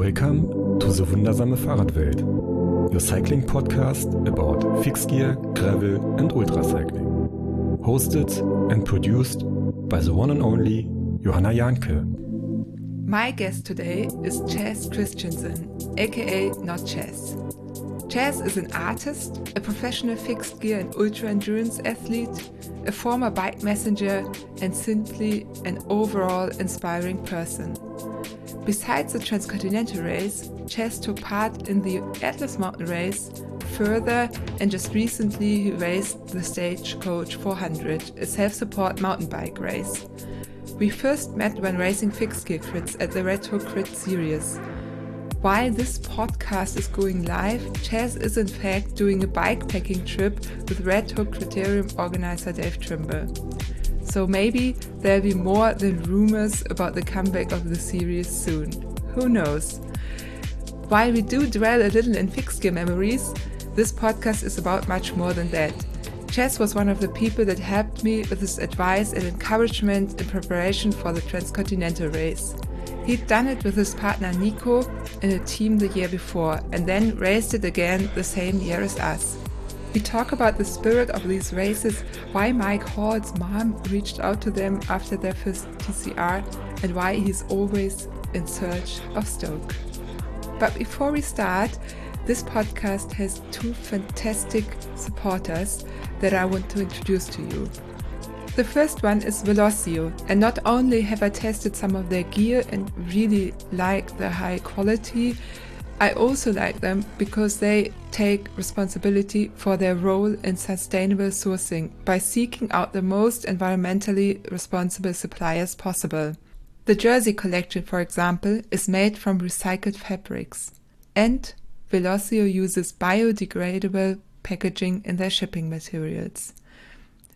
Welcome to the Wundersame Fahrradwelt, your cycling podcast about fixed gear, gravel, and ultra cycling. Hosted and produced by the one and only Johanna Janke. My guest today is Chas Christiansen, aka Notchas. Chas is an artist, a professional fixed gear and ultra endurance athlete, a former bike messenger, and simply an overall inspiring person. Besides the Transcontinental Race, Chas took part in the Atlas Mountain Race further, and just recently he raced the Stagecoach 400, a self support mountain bike race. We first met when racing fixed gear crits at the Red Hook Crit Series. While this podcast is going live, Chas is in fact doing a bikepacking trip with Red Hook Criterium organizer Dave Trimble. So maybe there'll be more than rumors about the comeback of the series soon. Who knows? While we do dwell a little in fixed gear memories, this podcast is about much more than that. Chas was one of the people that helped me with his advice and encouragement in preparation for the Transcontinental race. He'd done it with his partner Nico in a team the year before and then raced it again the same year as us. We talk about the spirit of these races, why Mike Hall's mom reached out to them after their first TCR, and why he's always in search of Stoke. But before we start, this podcast has two fantastic supporters that I want to introduce to you. The first one is Velocio, and not only have I tested some of their gear and really like the high quality, I also like them because they take responsibility for their role in sustainable sourcing by seeking out the most environmentally responsible suppliers possible. The jersey collection, for example, is made from recycled fabrics. And Velocio uses biodegradable packaging in their shipping materials.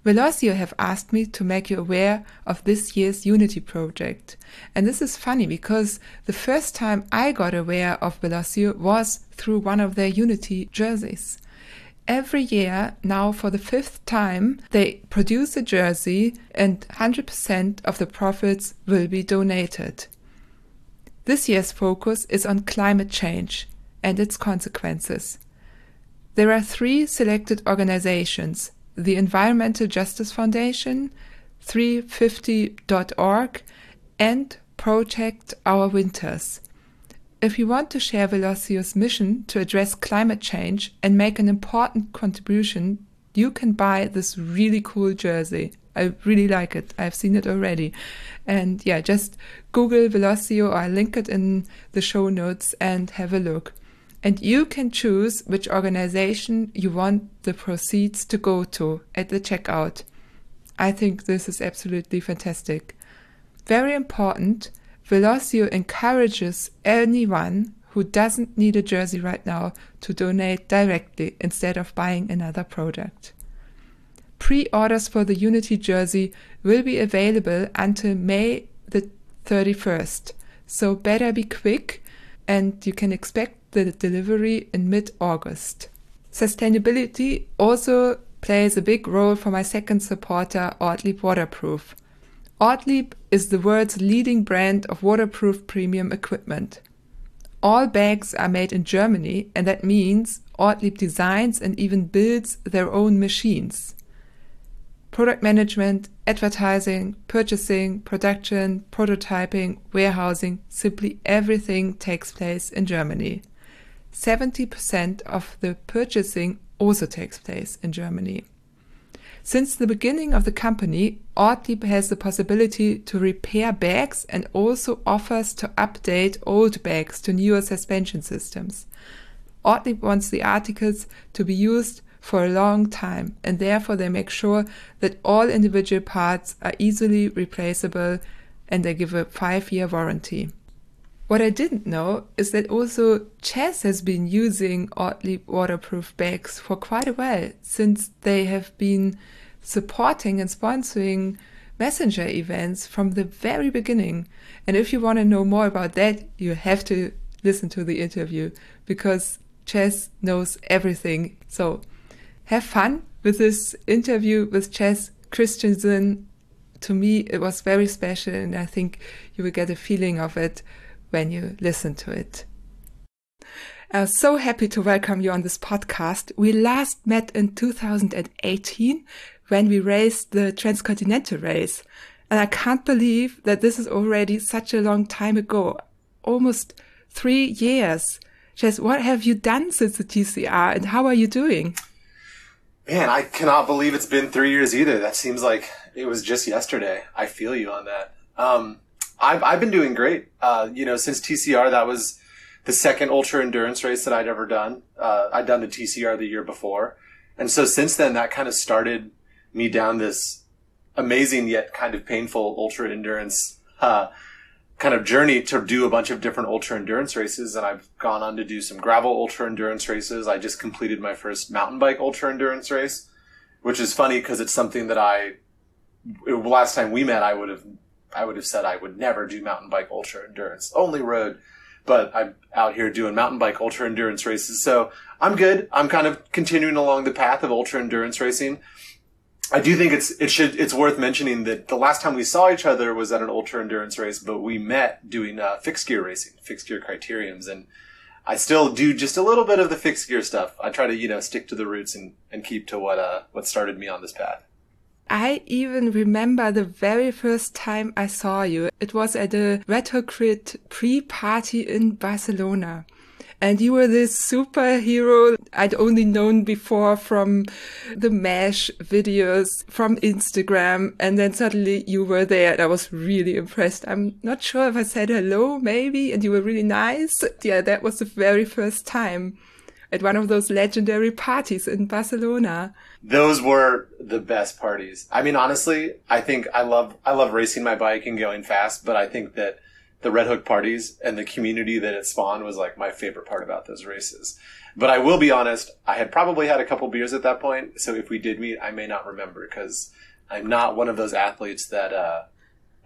Velocio have asked me to make you aware of this year's Unity project. And this is funny because the first time I got aware of Velocio was through one of their Unity jerseys. Every year, now for the fifth time, they produce a jersey and 100% of the profits will be donated. This year's focus is on climate change and its consequences. There are three selected organizations the Environmental Justice Foundation, 350.org, and Protect Our Winters. If you want to share Velocio's mission to address climate change and make an important contribution, you can buy this really cool jersey. I really like it. I've seen it already. And yeah, just Google Velocio or I link it in the show notes and have a look and you can choose which organization you want the proceeds to go to at the checkout. I think this is absolutely fantastic. Very important, Velocio encourages anyone who doesn't need a jersey right now to donate directly instead of buying another product. Pre-orders for the Unity jersey will be available until May the 31st, so better be quick and you can expect the delivery in mid August. Sustainability also plays a big role for my second supporter, Ortlieb Waterproof. Ortlieb is the world's leading brand of waterproof premium equipment. All bags are made in Germany, and that means Ortlieb designs and even builds their own machines. Product management, advertising, purchasing, production, prototyping, warehousing, simply everything takes place in Germany. 70% of the purchasing also takes place in Germany. Since the beginning of the company, Ortlieb has the possibility to repair bags and also offers to update old bags to newer suspension systems. Ortlieb wants the articles to be used for a long time and therefore they make sure that all individual parts are easily replaceable and they give a five year warranty. What I didn't know is that also Chas has been using Ortlieb waterproof bags for quite a while since they have been supporting and sponsoring messenger events from the very beginning. And if you want to know more about that, you have to listen to the interview because Chas knows everything. So have fun with this interview with Chas Christiansen. To me, it was very special, and I think you will get a feeling of it when you listen to it. I'm so happy to welcome you on this podcast. We last met in 2018 when we raced the Transcontinental race. And I can't believe that this is already such a long time ago, almost three years. Chas, what have you done since the TCR and how are you doing? Man, I cannot believe it's been three years either. That seems like it was just yesterday. I feel you on that. Um, I've, I've been doing great. Uh, you know, since TCR, that was the second ultra endurance race that I'd ever done. Uh, I'd done the TCR the year before. And so since then, that kind of started me down this amazing yet kind of painful ultra endurance, uh, kind of journey to do a bunch of different ultra endurance races. And I've gone on to do some gravel ultra endurance races. I just completed my first mountain bike ultra endurance race, which is funny because it's something that I, last time we met, I would have, I would have said I would never do mountain bike ultra endurance, only road but I'm out here doing mountain bike ultra endurance races. So I'm good. I'm kind of continuing along the path of ultra endurance racing. I do think it's it should it's worth mentioning that the last time we saw each other was at an ultra endurance race, but we met doing uh, fixed gear racing, fixed gear criteriums, and I still do just a little bit of the fixed gear stuff. I try to you know stick to the roots and, and keep to what uh what started me on this path. I even remember the very first time I saw you. It was at a Red Hook Crit pre-party in Barcelona. And you were this superhero I'd only known before from the MASH videos, from Instagram. And then suddenly you were there and I was really impressed. I'm not sure if I said hello, maybe, and you were really nice. Yeah, that was the very first time at one of those legendary parties in Barcelona. Those were the best parties. I mean, honestly, I think I love I love racing my bike and going fast, but I think that the Red Hook parties and the community that it spawned was like my favorite part about those races. But I will be honest, I had probably had a couple beers at that point, so if we did meet, I may not remember because I'm not one of those athletes that uh,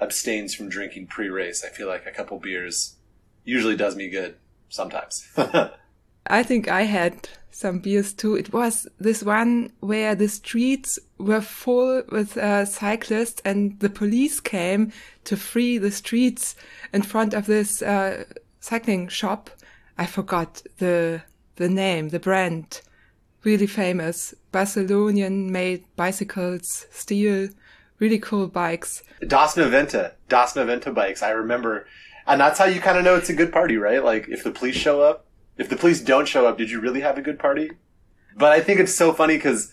abstains from drinking pre-race. I feel like a couple beers usually does me good sometimes. I think I had some beers too. It was this one where the streets were full with uh, cyclists and the police came to free the streets in front of this uh, cycling shop. I forgot the the name, the brand. Really famous. Barcelonian made bicycles, steel, really cool bikes. Dosnoventa, Das 90 bikes. I remember. And that's how you kind of know it's a good party, right? Like if the police show up, if the police don't show up, did you really have a good party? But I think it's so funny because,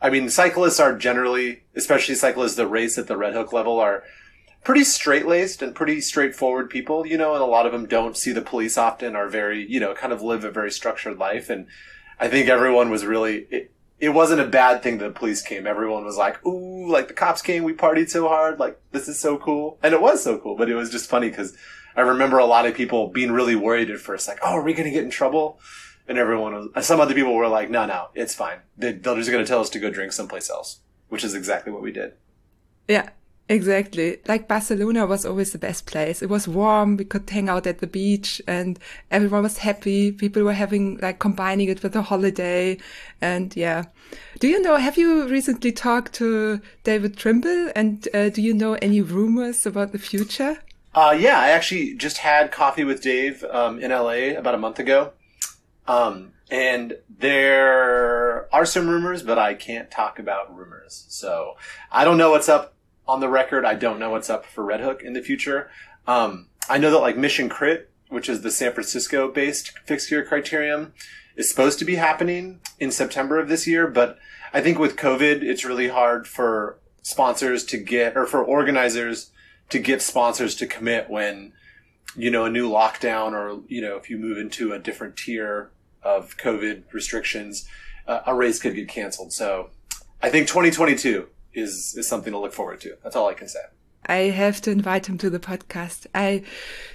I mean, cyclists are generally, especially cyclists that race at the Red Hook level, are pretty straight laced and pretty straightforward people, you know, and a lot of them don't see the police often, are very, you know, kind of live a very structured life. And I think everyone was really, it, it wasn't a bad thing that the police came. Everyone was like, ooh, like the cops came, we partied so hard, like this is so cool. And it was so cool, but it was just funny because I remember a lot of people being really worried at first, like, "Oh, are we going to get in trouble?" And everyone was. Some other people were like, "No, no, it's fine. They, they're just going to tell us to go drink someplace else," which is exactly what we did. Yeah, Exactly. Like Barcelona was always the best place. It was warm. We could hang out at the beach and everyone was happy. People were having like combining it with a holiday. And yeah. Do you know, have you recently talked to David Trimble and uh, do you know any rumors about the future? Uh, yeah, I actually just had coffee with Dave um, in LA about a month ago. Um, and there are some rumors, but I can't talk about rumors. So I don't know what's up on the record. I don't know what's up for Red Hook in the future. Um, I know that like Mission Crit, which is the San Francisco based fixed gear criterium, is supposed to be happening in September of this year. But I think with COVID, it's really hard for sponsors to get or for organizers to get sponsors to commit when you know a new lockdown or you know if you move into a different tier of COVID restrictions, uh, a race could get canceled. So I think 2022 is is something to look forward to. That's all I can say. I have to invite him to the podcast. I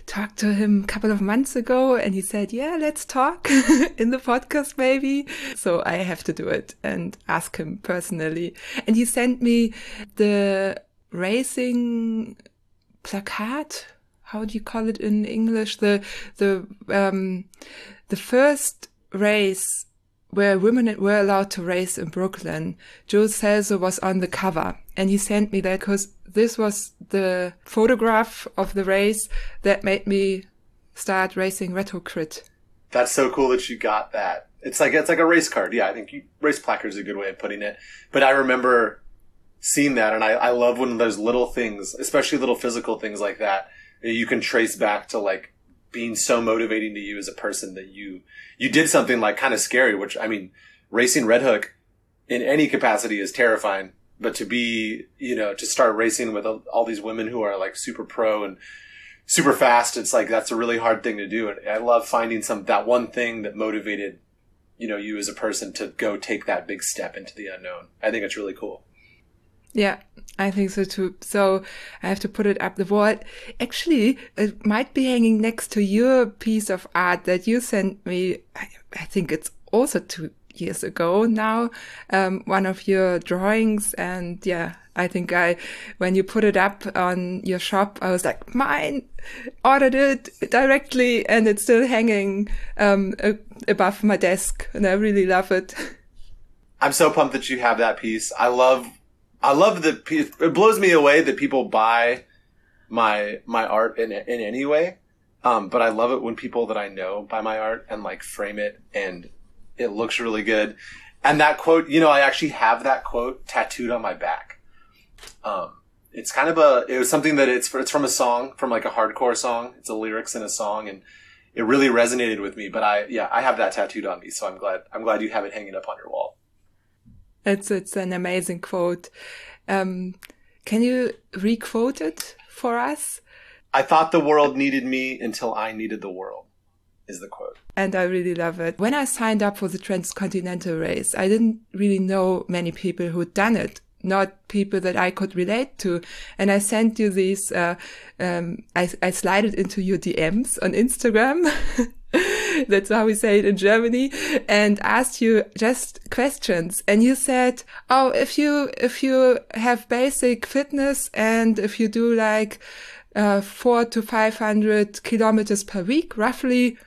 talked to him a couple of months ago and he said, yeah, let's talk in the podcast maybe. So I have to do it and ask him personally. And he sent me the racing plakat how do you call it in english the the um the first race where women were allowed to race in Brooklyn, Joe Celso was on the cover and he sent me that because this was the photograph of the race that made me start racing Red Hook Crit That's so cool that you got that. It's like it's like a race card. Yeah, I think you, race placard is a good way of putting it. But I remember seeing that, and I, I love when those little things, especially little physical things like that, you can trace back to like being so motivating to you as a person that you you did something like kind of scary. Which I mean, racing Red Hook in any capacity is terrifying. But to be, you know, to start racing with all these women who are like super pro and super fast, it's like that's a really hard thing to do. And I love finding some that one thing that motivated, you know, you as a person to go take that big step into the unknown. I think it's really cool. Yeah, I think so too. So I have to put it up the wall. Actually, it might be hanging next to your piece of art that you sent me. I, I think it's also two years ago now, um, one of your drawings. And yeah, I think I, when you put it up on your shop, I was like, mine, ordered it directly and it's still hanging, um, above my desk and I really love it. I'm so pumped that you have that piece. I love, I love the. It blows me away that people buy my, my art in, in any way. Um, but I love it when people that I know buy my art and like frame it and it looks really good. And that quote, you know, I actually have that quote tattooed on my back. Um, it's kind of a, it was something that it's, it's from a song, from like a hardcore song. It's a lyrics in a song and it really resonated with me. But I, yeah, I have that tattooed on me. So I'm glad, I'm glad you have it hanging up on your wall. It's, it's an amazing quote. Um, can you requote it for us? I thought the world needed me until I needed the world is the quote. And I really love it. When I signed up for the transcontinental race, I didn't really know many people who'd done it. Not people that I could relate to. And I sent you these, uh, um, I, I slid it into your DMs on Instagram. That's how we say it in Germany and asked you just questions. And you said, Oh, if you, if you have basic fitness and if you do like, uh, four to 500 kilometers per week, roughly,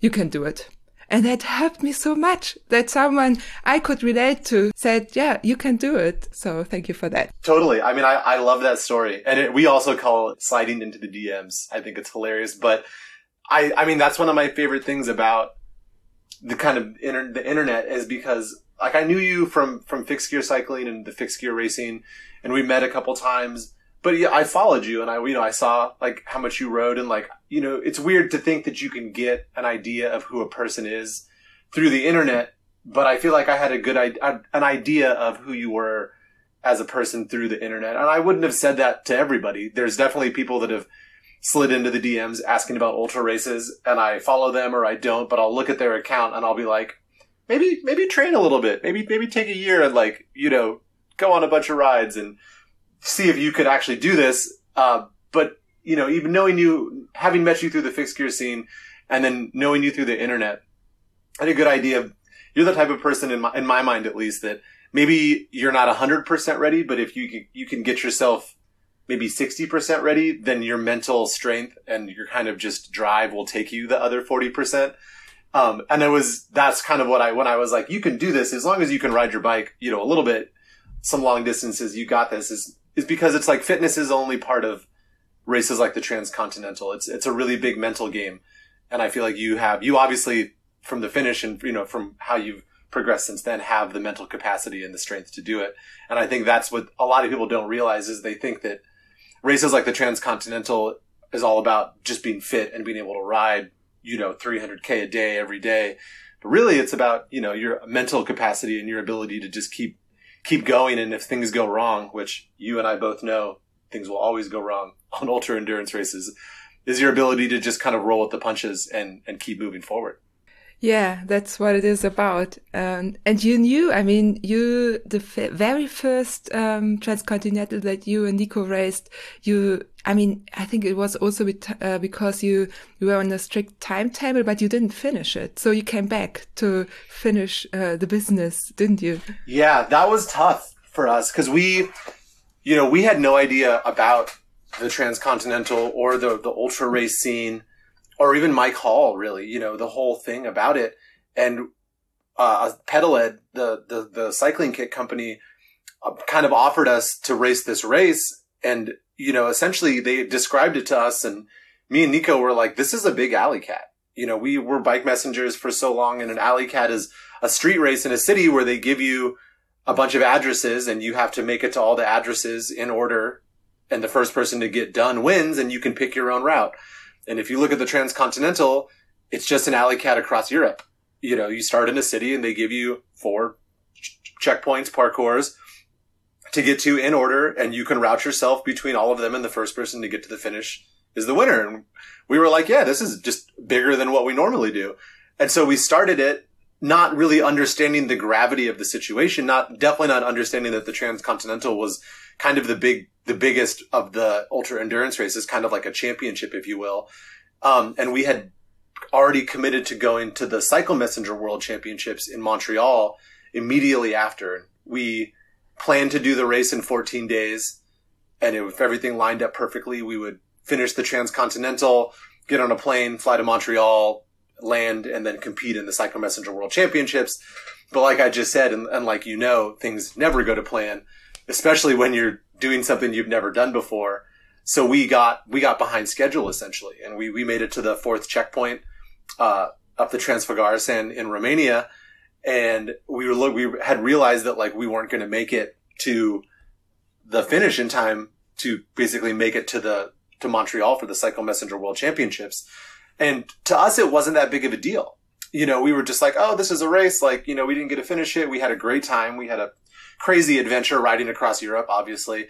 you can do it. And that helped me so much that someone I could relate to said, yeah, you can do it. So thank you for that. Totally. I mean, I, I love that story. And it, we also call it sliding into the DMs. I think it's hilarious. But I, I mean, that's one of my favorite things about the kind of inter- the internet is because like I knew you from, from fixed gear cycling and the fixed gear racing and we met a couple times but yeah, I followed you and I, you know, I saw like how much you rode and like, you know, it's weird to think that you can get an idea of who a person is through the internet. But I feel like I had a good, idea an idea of who you were as a person through the internet. And I wouldn't have said that to everybody. There's definitely people that have slid into the DMs asking about ultra races and I follow them or I don't, but I'll look at their account and I'll be like, maybe, maybe train a little bit. Maybe, maybe take a year and like, you know, go on a bunch of rides and, see if you could actually do this. Uh, but you know, even knowing you, having met you through the fixed gear scene, and then knowing you through the internet, I had a good idea. You're the type of person in my in my mind, at least, that maybe you're not hundred percent ready, but if you you can get yourself maybe 60% ready, then your mental strength and your kind of just drive will take you the other 40%. Um, and it was, that's kind of what I, when I was like, you can do this as long as you can ride your bike, you know, a little bit, some long distances, you got this is is because it's like fitness is only part of races like the transcontinental. It's it's a really big mental game, and I feel like you have you obviously from the finish and you know from how you've progressed since then have the mental capacity and the strength to do it. And I think that's what a lot of people don't realize is they think that races like the transcontinental is all about just being fit and being able to ride you know 300k a day every day. But really, it's about you know your mental capacity and your ability to just keep keep going. And if things go wrong, which you and I both know things will always go wrong on ultra endurance races, is your ability to just kind of roll with the punches and, and keep moving forward. Yeah, that's what it is about. Um, and you knew, I mean, you, the very first um, transcontinental that you and Nico raced, you, I mean, I think it was also uh, because you, you were on a strict timetable, but you didn't finish it. So you came back to finish uh, the business, didn't you? Yeah, that was tough for us because we, you know, we had no idea about the transcontinental or the, the ultra race scene or even Mike Hall, really, you know, the whole thing about it. And, uh, Pedaled, the, the, the cycling kit company, uh, kind of offered us to race this race. And, you know, essentially they described it to us and me and Nico were like, this is a big alley cat. You know, we were bike messengers for so long and an alley cat is a street race in a city where they give you a bunch of addresses and you have to make it to all the addresses in order and the first person to get done wins and you can pick your own route. And if you look at the transcontinental, it's just an alley cat across Europe. You know, you start in a city and they give you four ch- checkpoints, parcours to get to in order and you can route yourself between all of them and the first person to get to the finish is the winner. And we were like, yeah, this is just bigger than what we normally do. And so we started it not really understanding the gravity of the situation, not definitely not understanding that the transcontinental was kind of the big, the biggest of the ultra endurance races, kind of like a championship, if you will. Um, and we had already committed to going to the Cycle Messenger World Championships in Montreal immediately after. We planned to do the race in 14 days. And if everything lined up perfectly, we would finish the transcontinental, get on a plane, fly to Montreal, land, and then compete in the Cycle Messenger World Championships. But like I just said, and, and like you know, things never go to plan, especially when you're doing something you've never done before. So we got we got behind schedule essentially, and we we made it to the fourth checkpoint uh, up the Transfăgărășan in Romania, and we were we had realized that like we weren't going to make it to the finish in time to basically make it to the to Montreal for the Cycle Messenger World Championships. And to us, it wasn't that big of a deal. You know, we were just like, oh, this is a race. Like, you know, we didn't get to finish it. We had a great time. We had a crazy adventure riding across Europe, obviously.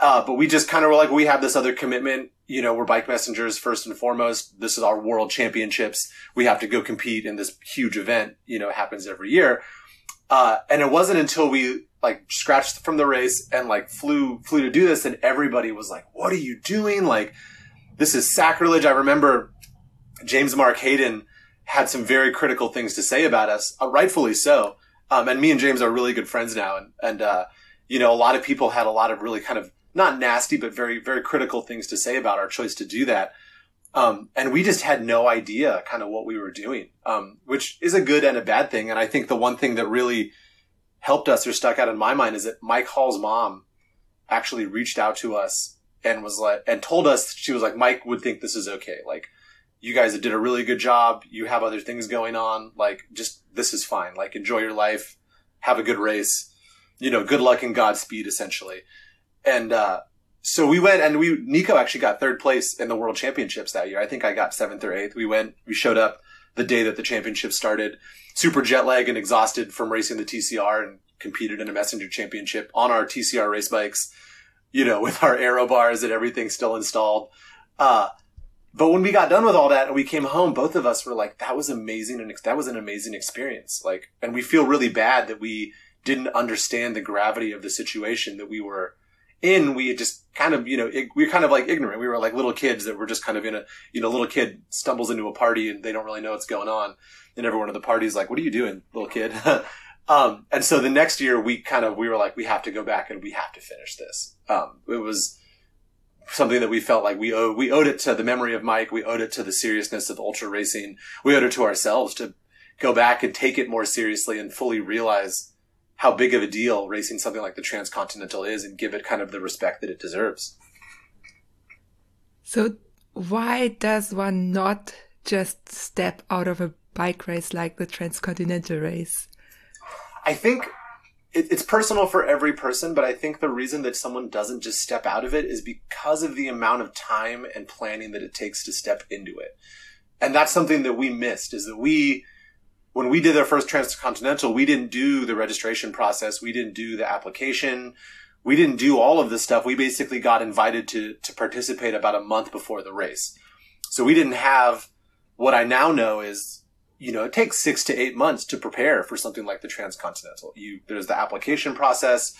Uh, but we just kind of were like, we have this other commitment. You know, we're bike messengers first and foremost. This is our world championships. We have to go compete in this huge event. You know, happens every year. Uh, and it wasn't until we like scratched from the race and like flew, flew to do this and everybody was like, what are you doing? Like, this is sacrilege. I remember James Mark Hayden had some very critical things to say about us, uh, rightfully so. Um, and me and James are really good friends now. And, and, uh, you know, a lot of people had a lot of really kind of not nasty, but very, very critical things to say about our choice to do that. Um, and we just had no idea kind of what we were doing, um, which is a good and a bad thing. And I think the one thing that really helped us or stuck out in my mind is that Mike Hall's mom actually reached out to us and was like, and told us, she was like, Mike would think this is okay. Like, you guys did a really good job. You have other things going on. Like, just, this is fine. Like, enjoy your life. Have a good race. You know, good luck and Godspeed, essentially. And, uh, so we went and we, Nico actually got third place in the world championships that year. I think I got seventh or eighth. We went, we showed up the day that the championship started, super jet lag and exhausted from racing the TCR and competed in a messenger championship on our TCR race bikes, you know, with our aero bars and everything still installed. Uh, but when we got done with all that and we came home, both of us were like, that was amazing. And that was an amazing experience. Like, and we feel really bad that we didn't understand the gravity of the situation that we were in, we just kind of, you know, we were kind of like ignorant. We were like little kids that were just kind of in a, you know, little kid stumbles into a party and they don't really know what's going on. And everyone at the party is like, what are you doing, little kid? um, and so the next year we kind of, we were like, we have to go back and we have to finish this. Um, it was something that we felt like we owed, we owed it to the memory of Mike. We owed it to the seriousness of ultra racing. We owed it to ourselves to go back and take it more seriously and fully realize how big of a deal racing something like the Transcontinental is and give it kind of the respect that it deserves. So, why does one not just step out of a bike race like the Transcontinental race? I think it, it's personal for every person, but I think the reason that someone doesn't just step out of it is because of the amount of time and planning that it takes to step into it. And that's something that we missed is that we when we did our first transcontinental, we didn't do the registration process. We didn't do the application. We didn't do all of this stuff. We basically got invited to, to participate about a month before the race. So we didn't have what I now know is, you know, it takes six to eight months to prepare for something like the transcontinental. You, there's the application process.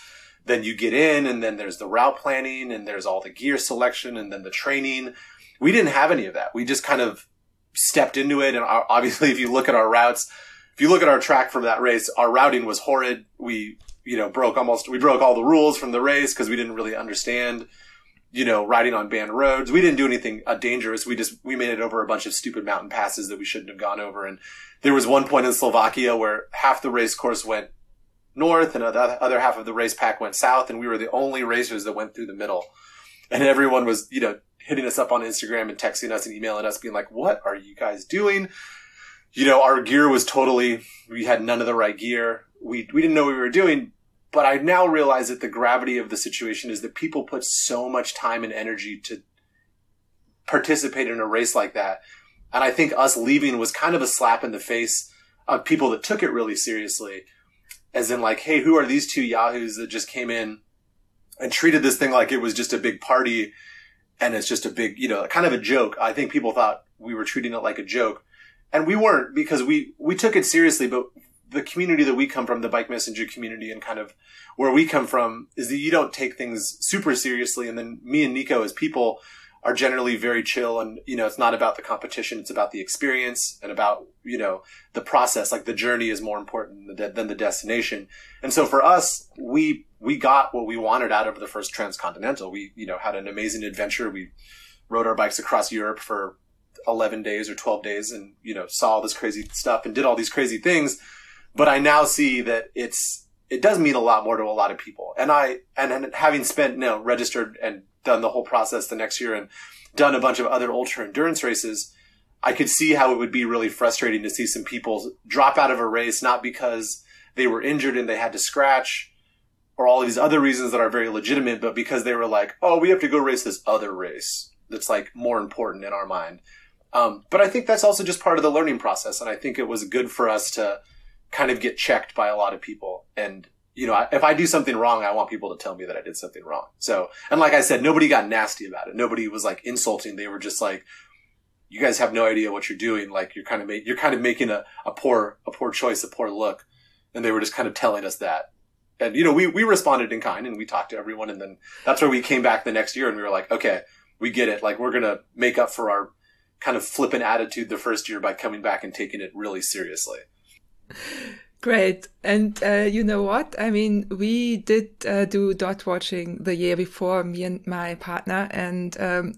Then you get in and then there's the route planning and there's all the gear selection and then the training. We didn't have any of that. We just kind of stepped into it. And obviously, if you look at our routes, if you look at our track from that race, our routing was horrid. We, you know, broke almost, we broke all the rules from the race because we didn't really understand, you know, riding on banned roads. We didn't do anything uh, dangerous. We just, we made it over a bunch of stupid mountain passes that we shouldn't have gone over. And there was one point in Slovakia where half the race course went north and the other half of the race pack went south. And we were the only racers that went through the middle. And everyone was, you know, hitting us up on Instagram and texting us and emailing us, being like, "What are you guys doing?" You know, our gear was totally. We had none of the right gear. We we didn't know what we were doing. But I now realize that the gravity of the situation is that people put so much time and energy to participate in a race like that. And I think us leaving was kind of a slap in the face of people that took it really seriously. As in like, hey, who are these two yahoos that just came in and treated this thing like it was just a big party and it's just a big, you know, kind of a joke. I think people thought we were treating it like a joke. And we weren't because we, we took it seriously, but the community that we come from, the bike messenger community and kind of where we come from is that you don't take things super seriously. And then me and Nico as people are generally very chill and, you know, it's not about the competition. It's about the experience and about, you know, the process. Like the journey is more important than the destination. And so for us, we, we got what we wanted out of the first transcontinental. We, you know, had an amazing adventure. We rode our bikes across Europe for 11 days or 12 days and, you know, saw all this crazy stuff and did all these crazy things but I now see that it's it does mean a lot more to a lot of people. And I and, and having spent you registered and done the whole process the next year and done a bunch of other ultra endurance races, I could see how it would be really frustrating to see some people drop out of a race not because they were injured and they had to scratch or all these other reasons that are very legitimate, but because they were like, oh, we have to go race this other race that's like more important in our mind. Um, but I think that's also just part of the learning process. And I think it was good for us to kind of get checked by a lot of people. And, you know, if I do something wrong, I want people to tell me that I did something wrong. So, and like I said, nobody got nasty about it. Nobody was like insulting. They were just like, you guys have no idea what you're doing. Like you're kind of, you're kind of making a, a poor, a poor choice, a poor look. And they were just kind of telling us that. And, you know, we, we responded in kind and we talked to everyone. And then that's where we came back the next year and we were like, okay, we get it. Like we're going to make up for our kind of flippant attitude the first year by coming back and taking it really seriously. Great. And uh, you know what? I mean, we did uh, do dot watching the year before, me and my partner. And um,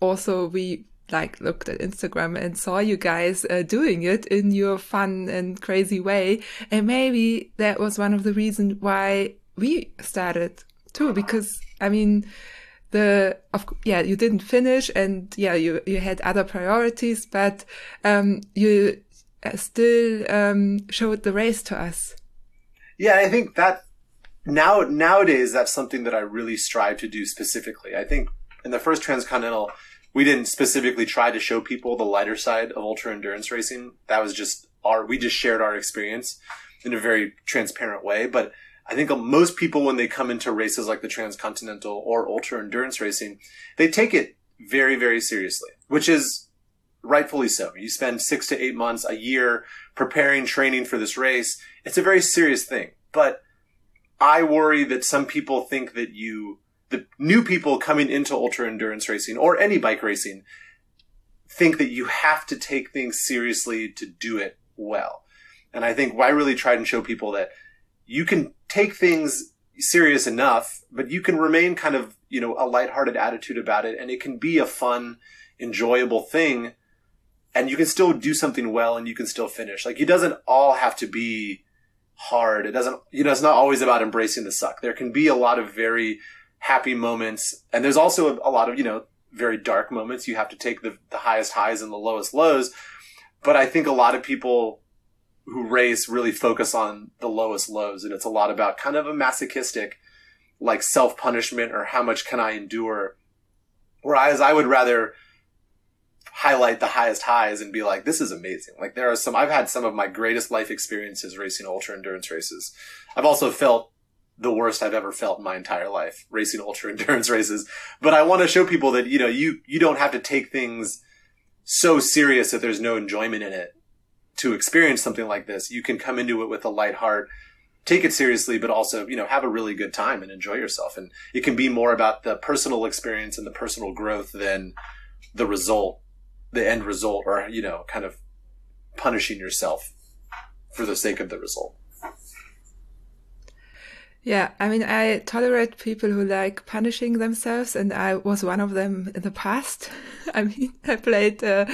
also, we like looked at Instagram and saw you guys uh, doing it in your fun and crazy way. And maybe that was one of the reasons why we started too, because I mean, the of yeah you didn't finish and yeah you you had other priorities but um you still um, showed the race to us. Yeah, I think that now nowadays that's something that I really strive to do specifically. I think in the first transcontinental, we didn't specifically try to show people the lighter side of ultra endurance racing. That was just our we just shared our experience in a very transparent way. But I think most people when they come into races like the transcontinental or ultra endurance racing, they take it very very seriously, which is rightfully so. You spend six to eight months, a year preparing, training for this race. It's a very serious thing. But I worry that some people think that you, the new people coming into ultra endurance racing or any bike racing, think that you have to take things seriously to do it well. And I think I really tried and show people that you can take things serious enough, but you can remain kind of, you know, a lighthearted attitude about it. And it can be a fun, enjoyable thing and you can still do something well and you can still finish. Like it doesn't all have to be hard. It doesn't, you know, it's not always about embracing the suck. There can be a lot of very happy moments. And there's also a, lot of, you know, very dark moments. You have to take the, the highest highs and the lowest lows. But I think a lot of people who race really focus on the lowest lows. And it's a lot about kind of a masochistic, like self punishment or how much can I endure. Whereas I would rather highlight the highest highs and be like, this is amazing. Like there are some, I've had some of my greatest life experiences racing ultra endurance races. I've also felt the worst I've ever felt in my entire life racing ultra endurance races. But I want to show people that, you know, you, you don't have to take things so serious that there's no enjoyment in it to experience something like this. You can come into it with a light heart, take it seriously, but also, you know, have a really good time and enjoy yourself. And it can be more about the personal experience and the personal growth than the result the end result or, you know, kind of punishing yourself for the sake of the result. Yeah, I mean, I tolerate people who like punishing themselves, and I was one of them in the past. I mean, I played a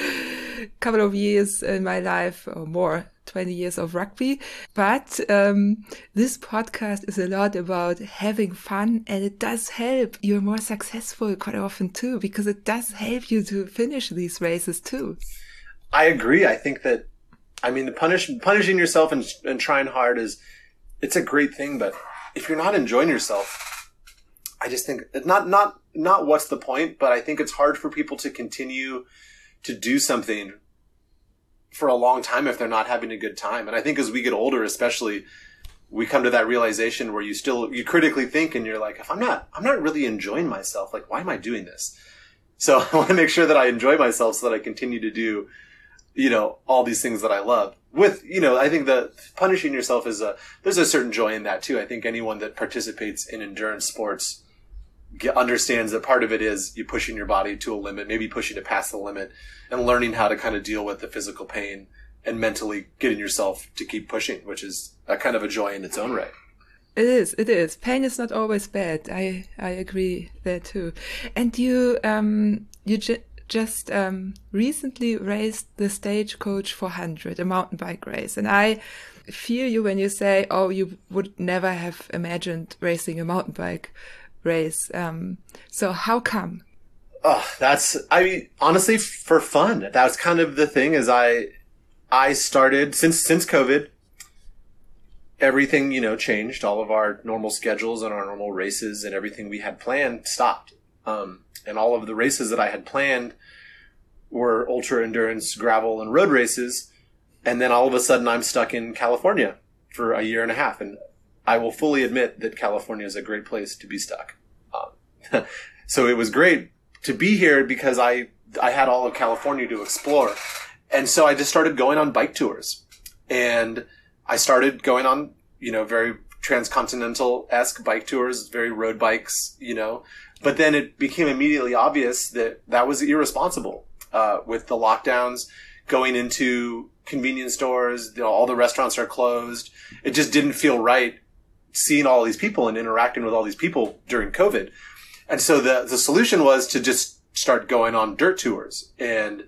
couple of years in my life or more 20 years of rugby. But um, this podcast is a lot about having fun and it does help. You're more successful quite often too, because it does help you to finish these races too. I agree. I think that, I mean, the punish, punishing yourself and, and trying hard is, it's a great thing, but if you're not enjoying yourself, I just think not, not, not what's the point, but I think it's hard for people to continue to do something for a long time if they're not having a good time. And I think as we get older, especially, we come to that realization where you still you critically think and you're like, if I'm not I'm not really enjoying myself, like why am I doing this? So I want to make sure that I enjoy myself so that I continue to do, you know, all these things that I love. With you know, I think that punishing yourself is a there's a certain joy in that too. I think anyone that participates in endurance sports understands that part of it is you pushing your body to a limit, maybe pushing it past the limit, and learning how to kind of deal with the physical pain and mentally getting yourself to keep pushing, which is a kind of a joy in its own right. It is. It is. Pain is not always bad. I I agree there too. And you um you ju- just um recently raced the Stagecoach 400, a mountain bike race, and I feel you when you say, "Oh, you would never have imagined racing a mountain bike race." Um, so how come? Oh, that's I mean, honestly for fun. That was kind of the thing. Is I I started since since COVID. Everything you know changed. All of our normal schedules and our normal races and everything we had planned stopped. Um, and all of the races that I had planned were ultra endurance, gravel, and road races. And then all of a sudden, I'm stuck in California for a year and a half. And I will fully admit that California is a great place to be stuck. Um, so it was great to be here because I I had all of California to explore. And so I just started going on bike tours. And I started going on, you know, very transcontinental esque bike tours, very road bikes, you know. But then it became immediately obvious that that was irresponsible uh, with the lockdowns going into convenience stores. You know, all the restaurants are closed. It just didn't feel right seeing all these people and interacting with all these people during COVID. And so the, the solution was to just start going on dirt tours and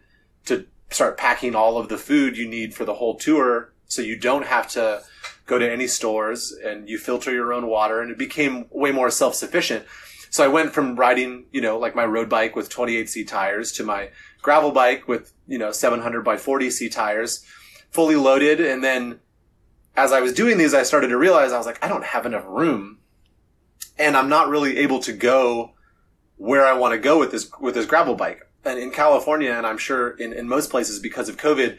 to start packing all of the food you need for the whole tour so you don't have to go to any stores and you filter your own water and it became way more self-sufficient. So I went from riding, you know, like my road bike with 28C tires to my gravel bike with, you know, 700 by 40C tires, fully loaded. And then as I was doing these, I started to realize I was like, I don't have enough room and I'm not really able to go where I want to go with this with this gravel bike. And in California, and I'm sure in, in most places because of COVID,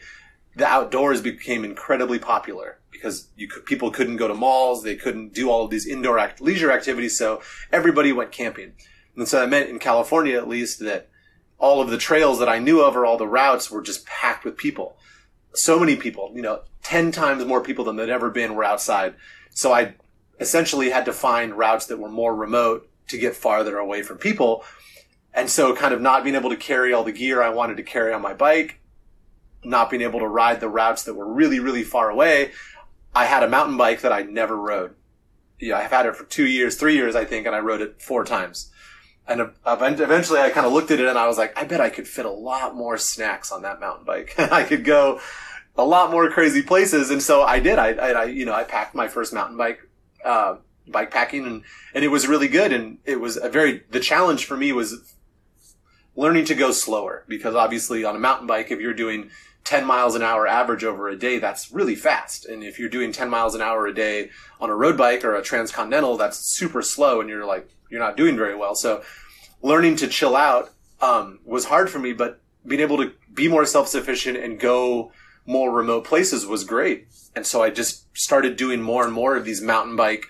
the outdoors became incredibly popular because you could, people couldn't go to malls, they couldn't do all of these indoor act, leisure activities, so everybody went camping. And so that meant in California, at least, that all of the trails that I knew of or all the routes were just packed with people. So many people, you know, 10 times more people than there'd ever been were outside. So I essentially had to find routes that were more remote to get farther away from people. And so kind of not being able to carry all the gear I wanted to carry on my bike, not being able to ride the routes that were really, really far away. I had a mountain bike that I never rode. Yeah, I've had it for two years, three years, I think, and I rode it four times. And eventually I kind of looked at it and I was like, I bet I could fit a lot more snacks on that mountain bike. I could go a lot more crazy places. And so I did. I, I, you know, I packed my first mountain bike, uh, bike packing and, and it was really good. And it was a very, the challenge for me was learning to go slower because obviously on a mountain bike, if you're doing 10 miles an hour average over a day, that's really fast. And if you're doing 10 miles an hour a day on a road bike or a transcontinental, that's super slow and you're like, you're not doing very well. So learning to chill out, um, was hard for me, but being able to be more self-sufficient and go more remote places was great. And so I just started doing more and more of these mountain bike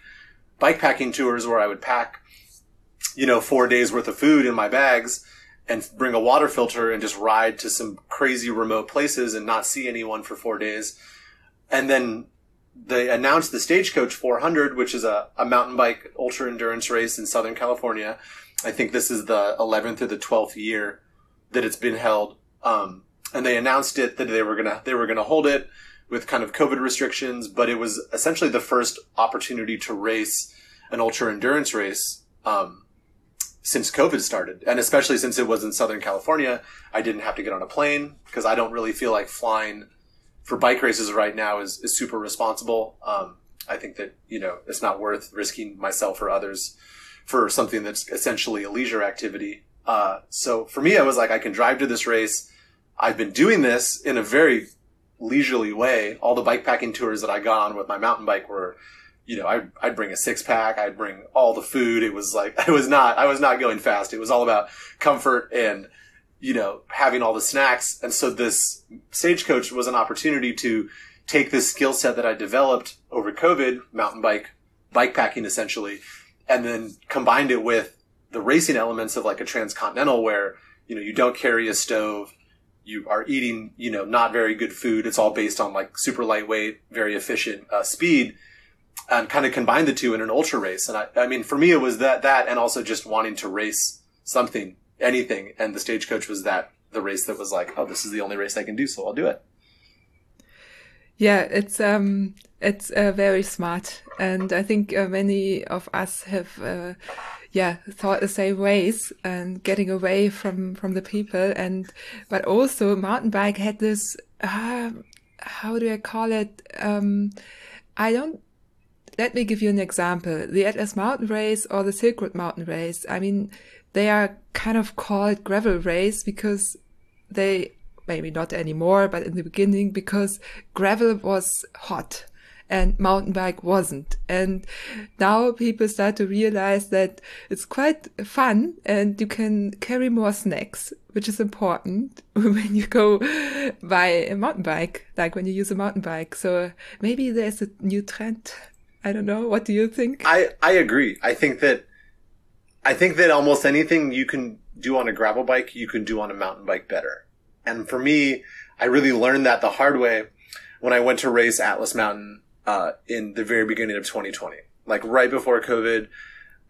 bike packing tours where I would pack, you know, four days worth of food in my bags and bring a water filter and just ride to some crazy remote places and not see anyone for four days. And then they announced the Stagecoach 400, which is a, a mountain bike ultra endurance race in Southern California. I think this is the 11th or the 12th year that it's been held. Um, and they announced it that they were gonna they were gonna hold it with kind of COVID restrictions, but it was essentially the first opportunity to race an ultra endurance race um, since COVID started, and especially since it was in Southern California, I didn't have to get on a plane because I don't really feel like flying for bike races right now is, is super responsible. Um, I think that, you know, it's not worth risking myself or others for something that's essentially a leisure activity. Uh, so for me, I was like, I can drive to this race. I've been doing this in a very leisurely way. All the bike packing tours that I got on with my mountain bike were, you know, I'd, I'd bring a six pack. I'd bring all the food. It was like, I was not, I was not going fast. It was all about comfort and, you know, having all the snacks. And so this stagecoach was an opportunity to take this skill set that I developed over COVID, mountain bike, bike packing essentially, and then combined it with the racing elements of like a transcontinental where, you know, you don't carry a stove. You are eating, you know, not very good food. It's all based on like super lightweight, very efficient uh, speed and kind of combine the two in an ultra race. And I, I mean, for me, it was that, that and also just wanting to race something anything. And the stagecoach was that the race that was like, oh, this is the only race I can do, so I'll do it. Yeah, it's um, it's uh, very smart, and I think uh, many of us have, uh, yeah, thought the same ways and getting away from from the people, and but also mountain bike had this, uh, how do I call it? Um, I don't. Let me give you an example: the Atlas Mountain Race or the Silk Road Mountain Race. I mean, they are kind of called gravel race because they maybe not anymore, but in the beginning because gravel was hot and mountain bike wasn't. And now people start to realize that it's quite fun and you can carry more snacks, which is important when you go by a mountain bike, like when you use a mountain bike. So maybe there's a new trend. I don't know. What do you think? I, I agree. I think that I think that almost anything you can do on a gravel bike, you can do on a mountain bike better. And for me, I really learned that the hard way when I went to race Atlas Mountain uh, in the very beginning of 2020, like right before COVID.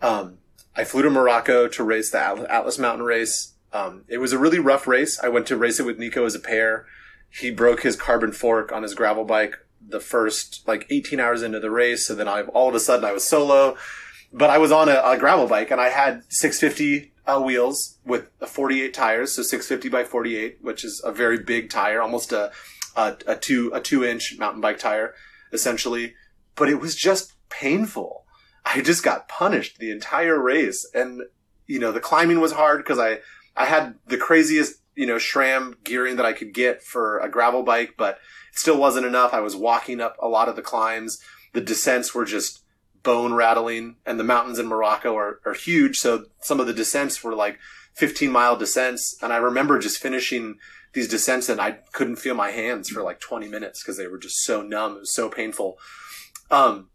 Um, I flew to Morocco to race the Atlas Mountain race. Um, it was a really rough race. I went to race it with Nico as a pair. He broke his carbon fork on his gravel bike the first like 18 hours into the race. So then I all of a sudden I was solo but I was on a, a gravel bike and I had 650 uh, wheels with 48 tires, so 650 by 48, which is a very big tire, almost a, a, a two a two inch mountain bike tire, essentially. But it was just painful. I just got punished the entire race, and you know the climbing was hard because I I had the craziest you know SRAM gearing that I could get for a gravel bike, but it still wasn't enough. I was walking up a lot of the climbs. The descents were just bone rattling and the mountains in Morocco are, are huge. So some of the descents were like 15 mile descents. And I remember just finishing these descents and I couldn't feel my hands for like 20 minutes because they were just so numb. It was so painful. Um,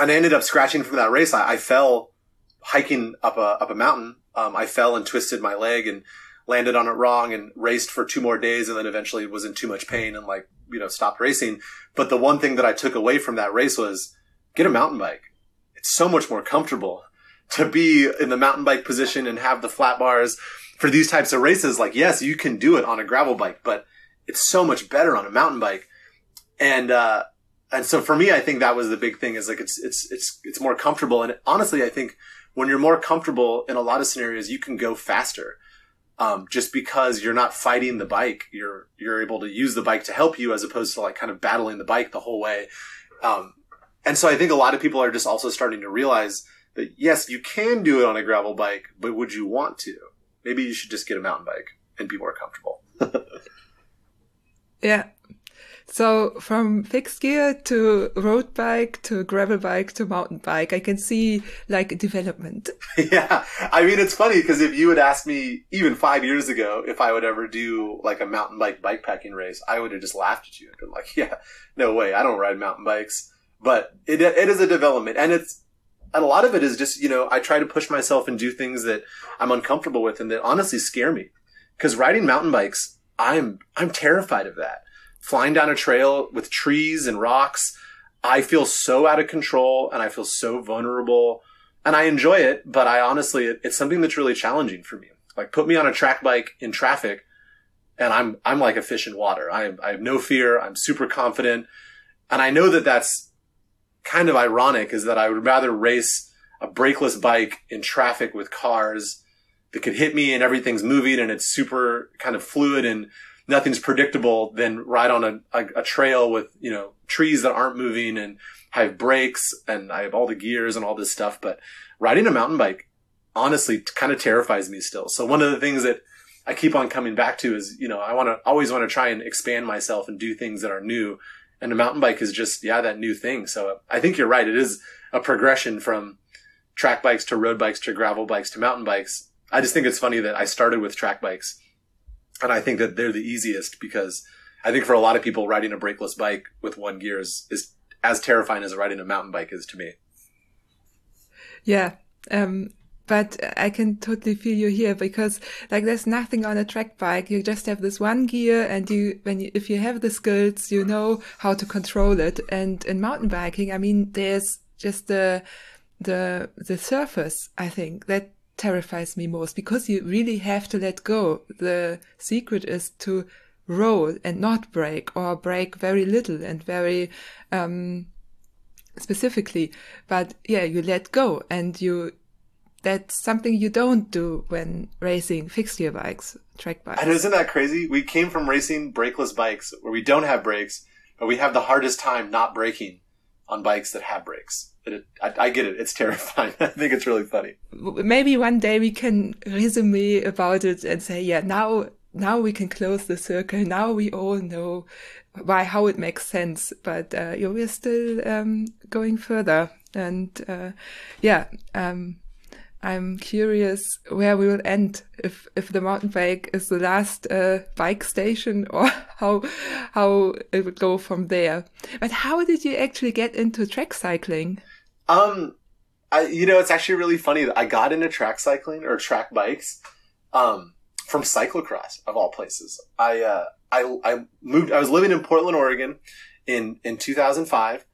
and I ended up scratching from that race. I, I fell hiking up a, up a mountain. Um, I fell and twisted my leg and landed on it wrong and raced for two more days and then eventually was in too much pain and like, you know, stopped racing. But the one thing that I took away from that race was get a mountain bike. It's so much more comfortable to be in the mountain bike position and have the flat bars for these types of races. Like, yes, you can do it on a gravel bike, but it's so much better on a mountain bike. And, uh, and so for me, I think that was the big thing is like, it's, it's, it's, it's more comfortable. And honestly, I think when you're more comfortable in a lot of scenarios, you can go faster. Um, just because you're not fighting the bike, you're, you're able to use the bike to help you as opposed to like kind of battling the bike the whole way. Um, and so I think a lot of people are just also starting to realize that yes, you can do it on a gravel bike, but would you want to? Maybe you should just get a mountain bike and be more comfortable. yeah. So from fixed gear to road bike to gravel bike to mountain bike, I can see like development. yeah. I mean, it's funny because if you had asked me even five years ago if I would ever do like a mountain bike bikepacking race, I would have just laughed at you and been like, yeah, no way. I don't ride mountain bikes but it, it is a development and it's, and a lot of it is just, you know, I try to push myself and do things that I'm uncomfortable with and that honestly scare me. Cause riding mountain bikes, I'm, I'm terrified of that. Flying down a trail with trees and rocks, I feel so out of control and I feel so vulnerable and I enjoy it, but I honestly, it, it's something that's really challenging for me. Like put me on a track bike in traffic and I'm, I'm like a fish in water. I, I have no fear. I'm super confident. And I know that that's kind of ironic is that I would rather race a brakeless bike in traffic with cars that could hit me and everything's moving and it's super kind of fluid and nothing's predictable than ride on a, a, a trail with, you know, trees that aren't moving and I have brakes and I have all the gears and all this stuff. But riding a mountain bike honestly kind of terrifies me still. So one of the things that I keep on coming back to is, you know, I want to always want to try and expand myself and do things that are new. And a mountain bike is just, yeah, that new thing. So I think you're right. It is a progression from track bikes to road bikes to gravel bikes to mountain bikes. I just think it's funny that I started with track bikes and I think that they're the easiest because I think for a lot of people, riding a brakeless bike with one gear is, is as terrifying as riding a mountain bike is to me. Yeah. Um, but I can totally feel you here because like there's nothing on a track bike. You just have this one gear and you, when you, if you have the skills, you know how to control it. And in mountain biking, I mean, there's just the, the, the surface, I think that terrifies me most because you really have to let go. The secret is to roll and not brake or brake very little and very, um, specifically. But yeah, you let go and you, that's something you don't do when racing fixed gear bikes, track bikes. And isn't that crazy? We came from racing brakeless bikes where we don't have brakes, but we have the hardest time not braking on bikes that have brakes. It, I, I, get it. It's terrifying. I think it's really funny. Maybe one day we can resume about it and say, yeah, now, now we can close the circle. Now we all know why, how it makes sense. But, uh, yeah, we're still, um, going further. And, uh, yeah, um, I'm curious where we will end if if the mountain bike is the last uh, bike station or how how it would go from there. But how did you actually get into track cycling? Um, I you know it's actually really funny that I got into track cycling or track bikes, um, from cyclocross of all places. I uh I I moved. I was living in Portland, Oregon, in in 2005,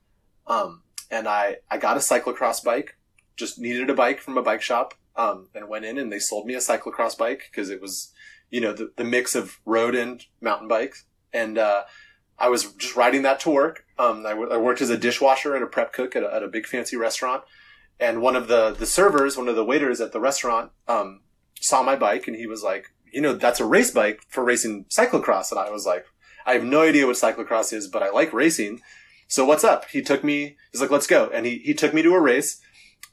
um, and I I got a cyclocross bike just needed a bike from a bike shop um, and went in and they sold me a cyclocross bike because it was, you know, the, the mix of road and mountain bikes. And uh, I was just riding that to work. Um, I, w- I worked as a dishwasher and a prep cook at a, at a, big fancy restaurant. And one of the, the servers, one of the waiters at the restaurant, um, saw my bike and he was like, you know, that's a race bike for racing cyclocross. And I was like, I have no idea what cyclocross is, but I like racing. So what's up? He took me, he's like, let's go. And he, he took me to a race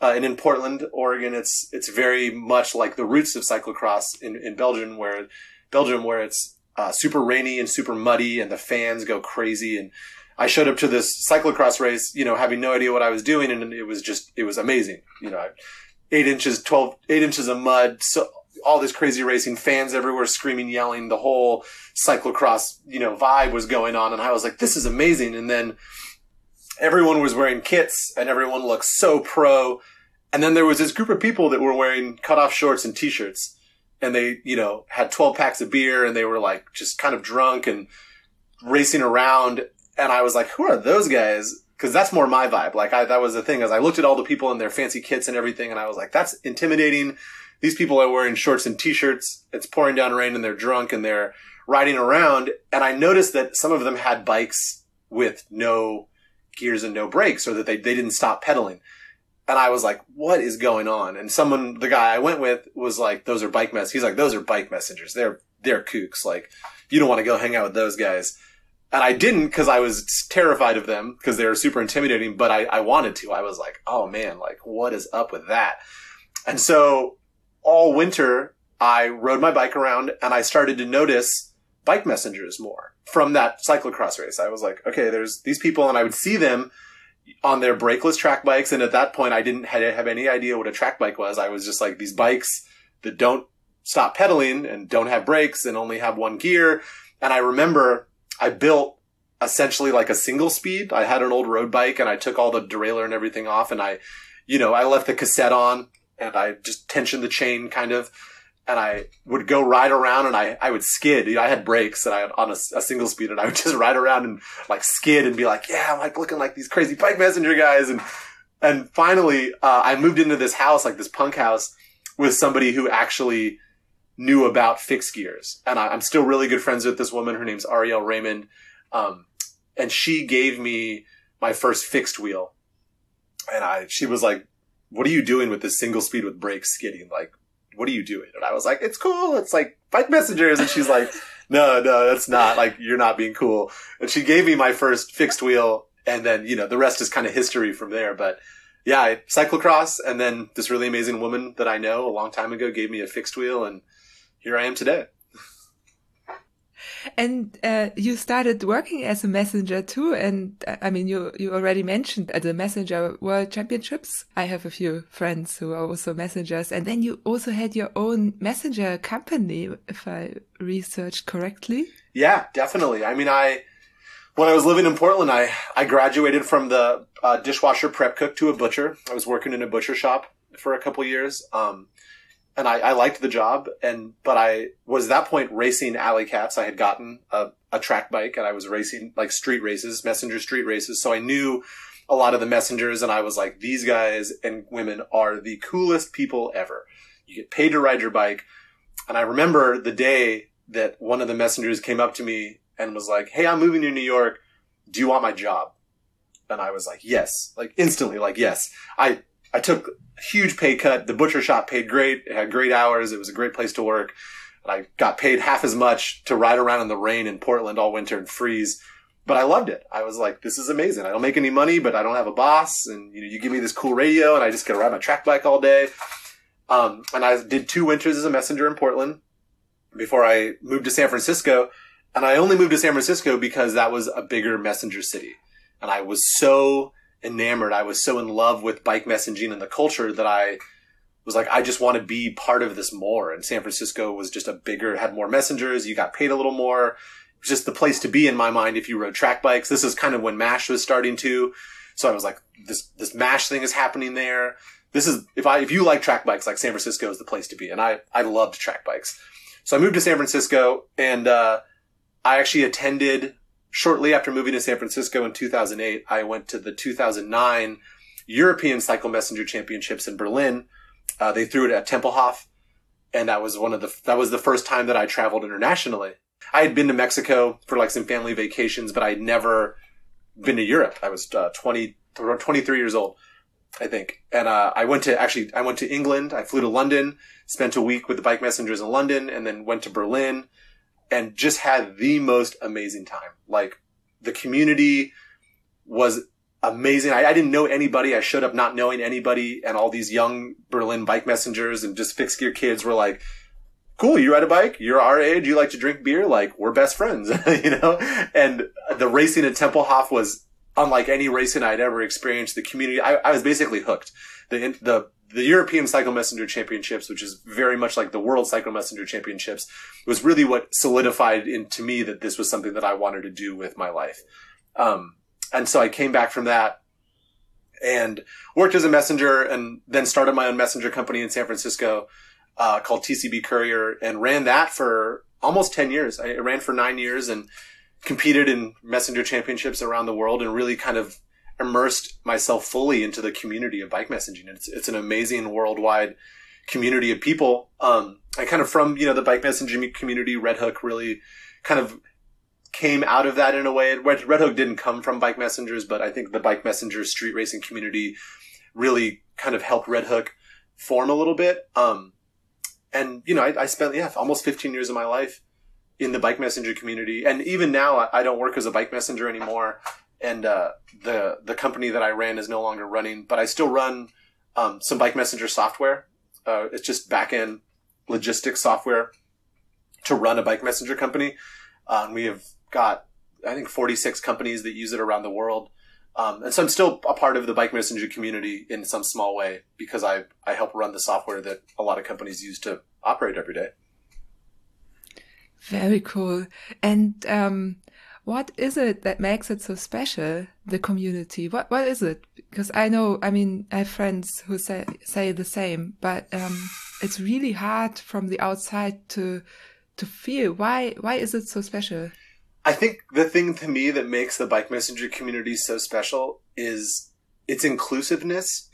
uh, and in Portland, Oregon, it's it's very much like the roots of cyclocross in, in Belgium, where Belgium, where it's uh, super rainy and super muddy, and the fans go crazy. And I showed up to this cyclocross race, you know, having no idea what I was doing, and it was just it was amazing. You know, eight inches, 12, eight inches of mud, so all this crazy racing, fans everywhere screaming, yelling, the whole cyclocross, you know, vibe was going on, and I was like, this is amazing. And then everyone was wearing kits and everyone looked so pro. And then there was this group of people that were wearing cutoff shorts and t-shirts and they, you know, had 12 packs of beer and they were like just kind of drunk and racing around. And I was like, who are those guys? Cause that's more my vibe. Like I, that was the thing as I looked at all the people in their fancy kits and everything and I was like, that's intimidating. These people are wearing shorts and t-shirts. It's pouring down rain and they're drunk and they're riding around. And I noticed that some of them had bikes with no gears and no brakes or that they, they didn't stop pedaling. And I was like, what is going on? And someone, the guy I went with was like, those are bike mess. He's like, those are bike messengers. They're, they're kooks. Like, you don't want to go hang out with those guys. And I didn't because I was terrified of them because they were super intimidating, but I, I wanted to. I was like, oh man, like, what is up with that? And so all winter, I rode my bike around and I started to notice bike messengers more from that cyclocross race. I was like, okay, there's these people and I would see them on their brakeless track bikes. And at that point, I didn't have any idea what a track bike was. I was just like these bikes that don't stop pedaling and don't have brakes and only have one gear. And I remember I built essentially like a single speed. I had an old road bike and I took all the derailleur and everything off and I, you know, I left the cassette on and I just tensioned the chain kind of and I would go ride around and I, I would skid. You know, I had brakes and I had on a, a, single speed and I would just ride around and like skid and be like, yeah, I'm like looking like these crazy bike messenger guys. And, and finally, uh, I moved into this house, like this punk house with somebody who actually knew about fixed gears. And I, am still really good friends with this woman. Her name's Ariel Raymond. Um, and she gave me my first fixed wheel. And I, she was like, what are you doing with this single speed with brakes skidding? Like, what are you doing? And I was like, it's cool. It's like bike messengers. And she's like, no, no, that's not like you're not being cool. And she gave me my first fixed wheel, and then you know the rest is kind of history from there. But yeah, I cyclocross, and then this really amazing woman that I know a long time ago gave me a fixed wheel, and here I am today. And uh, you started working as a messenger too. And uh, I mean, you, you already mentioned at the Messenger World Championships. I have a few friends who are also messengers. And then you also had your own messenger company, if I researched correctly. Yeah, definitely. I mean, I, when I was living in Portland, I, I graduated from the uh, dishwasher prep cook to a butcher. I was working in a butcher shop for a couple years. Um, and I, I, liked the job. And but I was at that point racing alley cats. I had gotten a, a, track bike and I was racing like street races, messenger street races. So I knew a lot of the messengers, and I was like, these guys and women are the coolest people ever. You get paid to ride your bike. And I remember the day that one of the messengers came up to me and was like, "Hey, I'm moving to New York. Do you want my job?" And I was like, "Yes." Like instantly, like yes. I I took huge pay cut. The butcher shop paid great. It had great hours. It was a great place to work. I got paid half as much to ride around in the rain in Portland all winter and freeze. But I loved it. I was like, this is amazing. I don't make any money, but I don't have a boss. And you know, you give me this cool radio and I just get to ride my track bike all day. Um, and I did two winters as a messenger in Portland before I moved to San Francisco. And I only moved to San Francisco because that was a bigger messenger city. And I was so enamored. I was so in love with bike messaging and the culture that I was like, I just want to be part of this more. And San Francisco was just a bigger, had more messengers. You got paid a little more. It was just the place to be in my mind if you rode track bikes. This is kind of when MASH was starting to. So I was like, this, this MASH thing is happening there. This is, if I, if you like track bikes, like San Francisco is the place to be. And I, I loved track bikes. So I moved to San Francisco and, uh, I actually attended shortly after moving to San Francisco in 2008, I went to the 2009 European Cycle Messenger Championships in Berlin. Uh, they threw it at Tempelhof, and that was one of the that was the first time that I traveled internationally. I had been to Mexico for like some family vacations, but I had never been to Europe. I was uh, 20, 23 years old, I think, and uh, I went to actually I went to England. I flew to London, spent a week with the bike messengers in London, and then went to Berlin and just had the most amazing time. Like the community was amazing. I, I, didn't know anybody. I showed up not knowing anybody, and all these young Berlin bike messengers and just fixed gear kids were like, "Cool, you ride a bike. You're our age. You like to drink beer. Like we're best friends, you know." And the racing at Tempelhof was unlike any racing I'd ever experienced. The community, I, I was basically hooked. The the the European Cycle Messenger Championships, which is very much like the World Cycle Messenger Championships, was really what solidified into me that this was something that I wanted to do with my life. Um, and so I came back from that and worked as a messenger and then started my own messenger company in San Francisco, uh, called TCB Courier and ran that for almost 10 years. I ran for nine years and competed in messenger championships around the world and really kind of immersed myself fully into the community of bike messaging. It's, it's an amazing worldwide community of people. Um, I kind of from, you know, the bike messaging community, Red Hook really kind of came out of that in a way. Red, Red Hook didn't come from bike messengers, but I think the bike messenger street racing community really kind of helped Red Hook form a little bit. Um, and you know, I, I, spent, yeah, almost 15 years of my life in the bike messenger community. And even now I, I don't work as a bike messenger anymore and uh, the the company that I ran is no longer running, but I still run um, some bike messenger software. Uh, it's just back end logistics software to run a bike messenger company. And we have got I think 46 companies that use it around the world. Um, and so I'm still a part of the bike messenger community in some small way because I, I help run the software that a lot of companies use to operate every day. Very cool. And um, what is it that makes it so special the community? What what is it? Because i know i mean i have friends who say say the same but um, it's really hard from the outside to to feel why why is it so special? I think the thing to me that makes the bike messenger community so special is its inclusiveness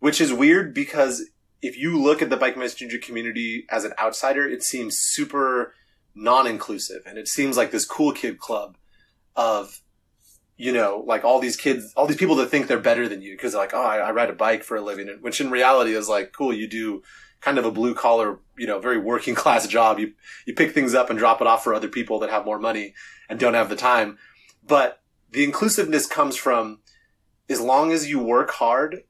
which is weird because if you look at the bike messenger community as an outsider it seems super non-inclusive and it seems like this cool kid club of you know, like all these kids, all these people that think they're better than you because they're like, oh, I, I, ride a bike for a living, which in reality is like, cool, you do kind of a blue collar, you know, very working class job. You, you pick things up and drop it off for other people that have more money and don't have the time. But the inclusiveness comes from as long as you work hard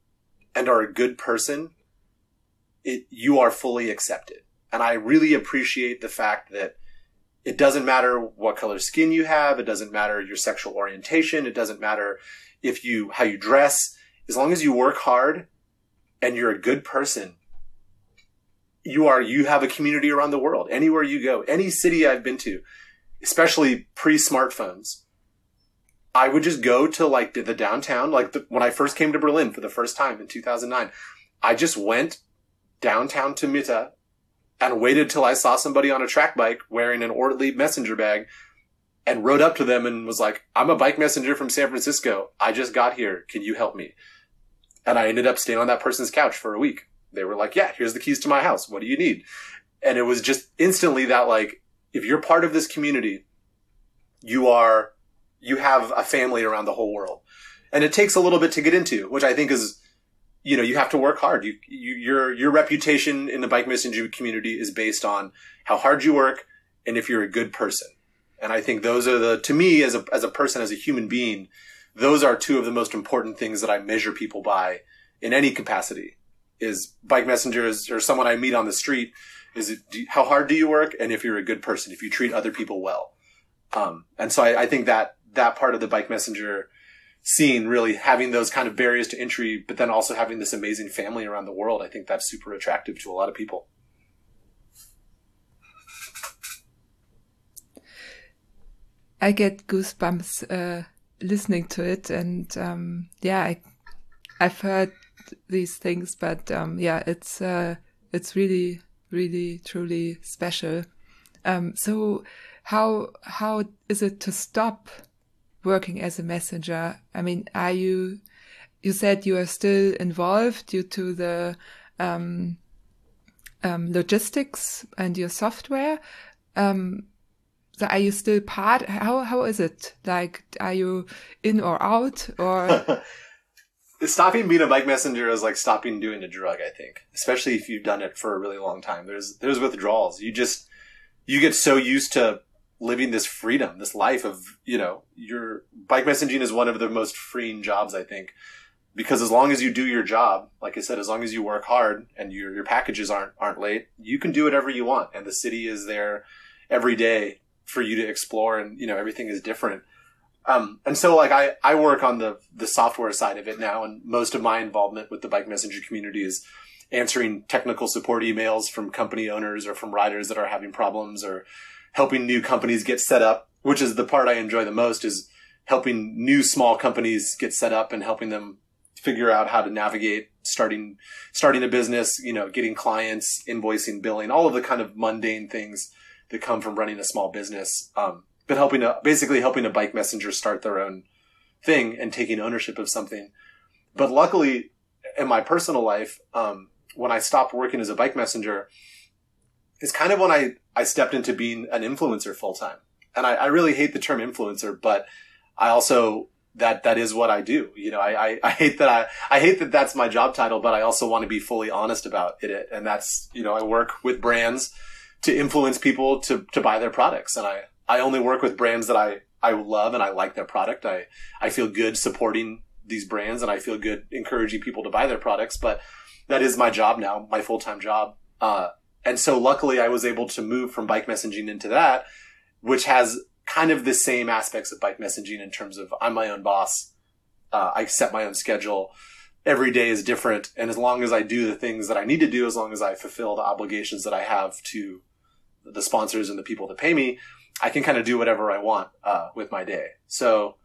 and are a good person, it, you are fully accepted. And I really appreciate the fact that it doesn't matter what color skin you have. It doesn't matter your sexual orientation. It doesn't matter if you, how you dress. As long as you work hard and you're a good person, you are, you have a community around the world. Anywhere you go, any city I've been to, especially pre smartphones, I would just go to like the, downtown. Like the, when I first came to Berlin for the first time in 2009, I just went downtown to Mitte and waited till I saw somebody on a track bike wearing an Ortlieb messenger bag and rode up to them and was like, I'm a bike messenger from San Francisco. I just got here. Can you help me? And I ended up staying on that person's couch for a week. They were like, yeah, here's the keys to my house. What do you need? And it was just instantly that like, if you're part of this community, you are, you have a family around the whole world. And it takes a little bit to get into, which I think is you know, you have to work hard. You, you, your, your reputation in the bike messenger community is based on how hard you work and if you're a good person. And I think those are the, to me, as a, as a person, as a human being, those are two of the most important things that I measure people by in any capacity is bike messengers or someone I meet on the street. Is it, do, how hard do you work? And if you're a good person, if you treat other people well. Um, and so I, I think that, that part of the bike messenger, scene really having those kind of barriers to entry, but then also having this amazing family around the world. I think that's super attractive to a lot of people. I get goosebumps uh, listening to it, and um, yeah, I, I've heard these things, but um, yeah, it's uh, it's really, really, truly special. Um, so, how how is it to stop working as a messenger? I mean, are you, you said you are still involved due to the, um, um, logistics and your software. Um, so are you still part? How, how is it? Like, are you in or out or? stopping being a bike messenger is like stopping doing a drug, I think, especially if you've done it for a really long time. There's, there's withdrawals. You just, you get so used to living this freedom, this life of, you know, your bike messaging is one of the most freeing jobs, I think. Because as long as you do your job, like I said, as long as you work hard and your, your packages aren't, aren't late, you can do whatever you want. And the city is there every day for you to explore and, you know, everything is different. Um, and so like I, I work on the, the software side of it now. And most of my involvement with the bike messenger community is answering technical support emails from company owners or from riders that are having problems or helping new companies get set up, which is the part I enjoy the most is helping new small companies get set up and helping them figure out how to navigate starting, starting a business, you know, getting clients, invoicing, billing, all of the kind of mundane things that come from running a small business. Um, but helping basically helping a bike messenger start their own thing and taking ownership of something. But luckily in my personal life, um, when I stopped working as a bike messenger, is kind of when I, I stepped into being an influencer full time. And I, I really hate the term influencer, but I also, that, that is what I do. You know, I, I, I hate that I, I hate that that's my job title, but I also want to be fully honest about it. And that's, you know, I work with brands to influence people to, to buy their products. And I, I only work with brands that I, I love and I like their product. I, I feel good supporting these brands and I feel good encouraging people to buy their products, but that is my job now, my full-time job. Uh, and so luckily I was able to move from bike messaging into that, which has kind of the same aspects of bike messaging in terms of I'm my own boss. Uh, I set my own schedule. Every day is different. And as long as I do the things that I need to do, as long as I fulfill the obligations that I have to the sponsors and the people that pay me, I can kind of do whatever I want, uh, with my day. So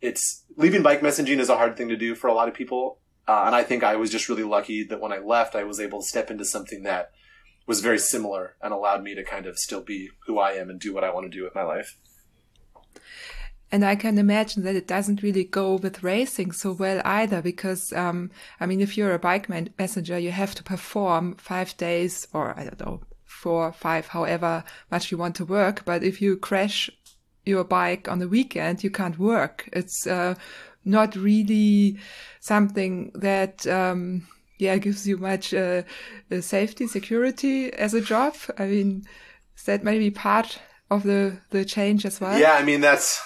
it's leaving bike messaging is a hard thing to do for a lot of people. Uh, and I think I was just really lucky that when I left, I was able to step into something that was very similar and allowed me to kind of still be who I am and do what I want to do with my life. And I can imagine that it doesn't really go with racing so well either, because, um, I mean, if you're a bike man- messenger, you have to perform five days or I don't know, four, five, however much you want to work. But if you crash your bike on the weekend, you can't work. It's, uh, not really something that, um, yeah, gives you much uh, uh, safety, security as a job. I mean, that maybe part of the the change as well? Yeah, I mean that's.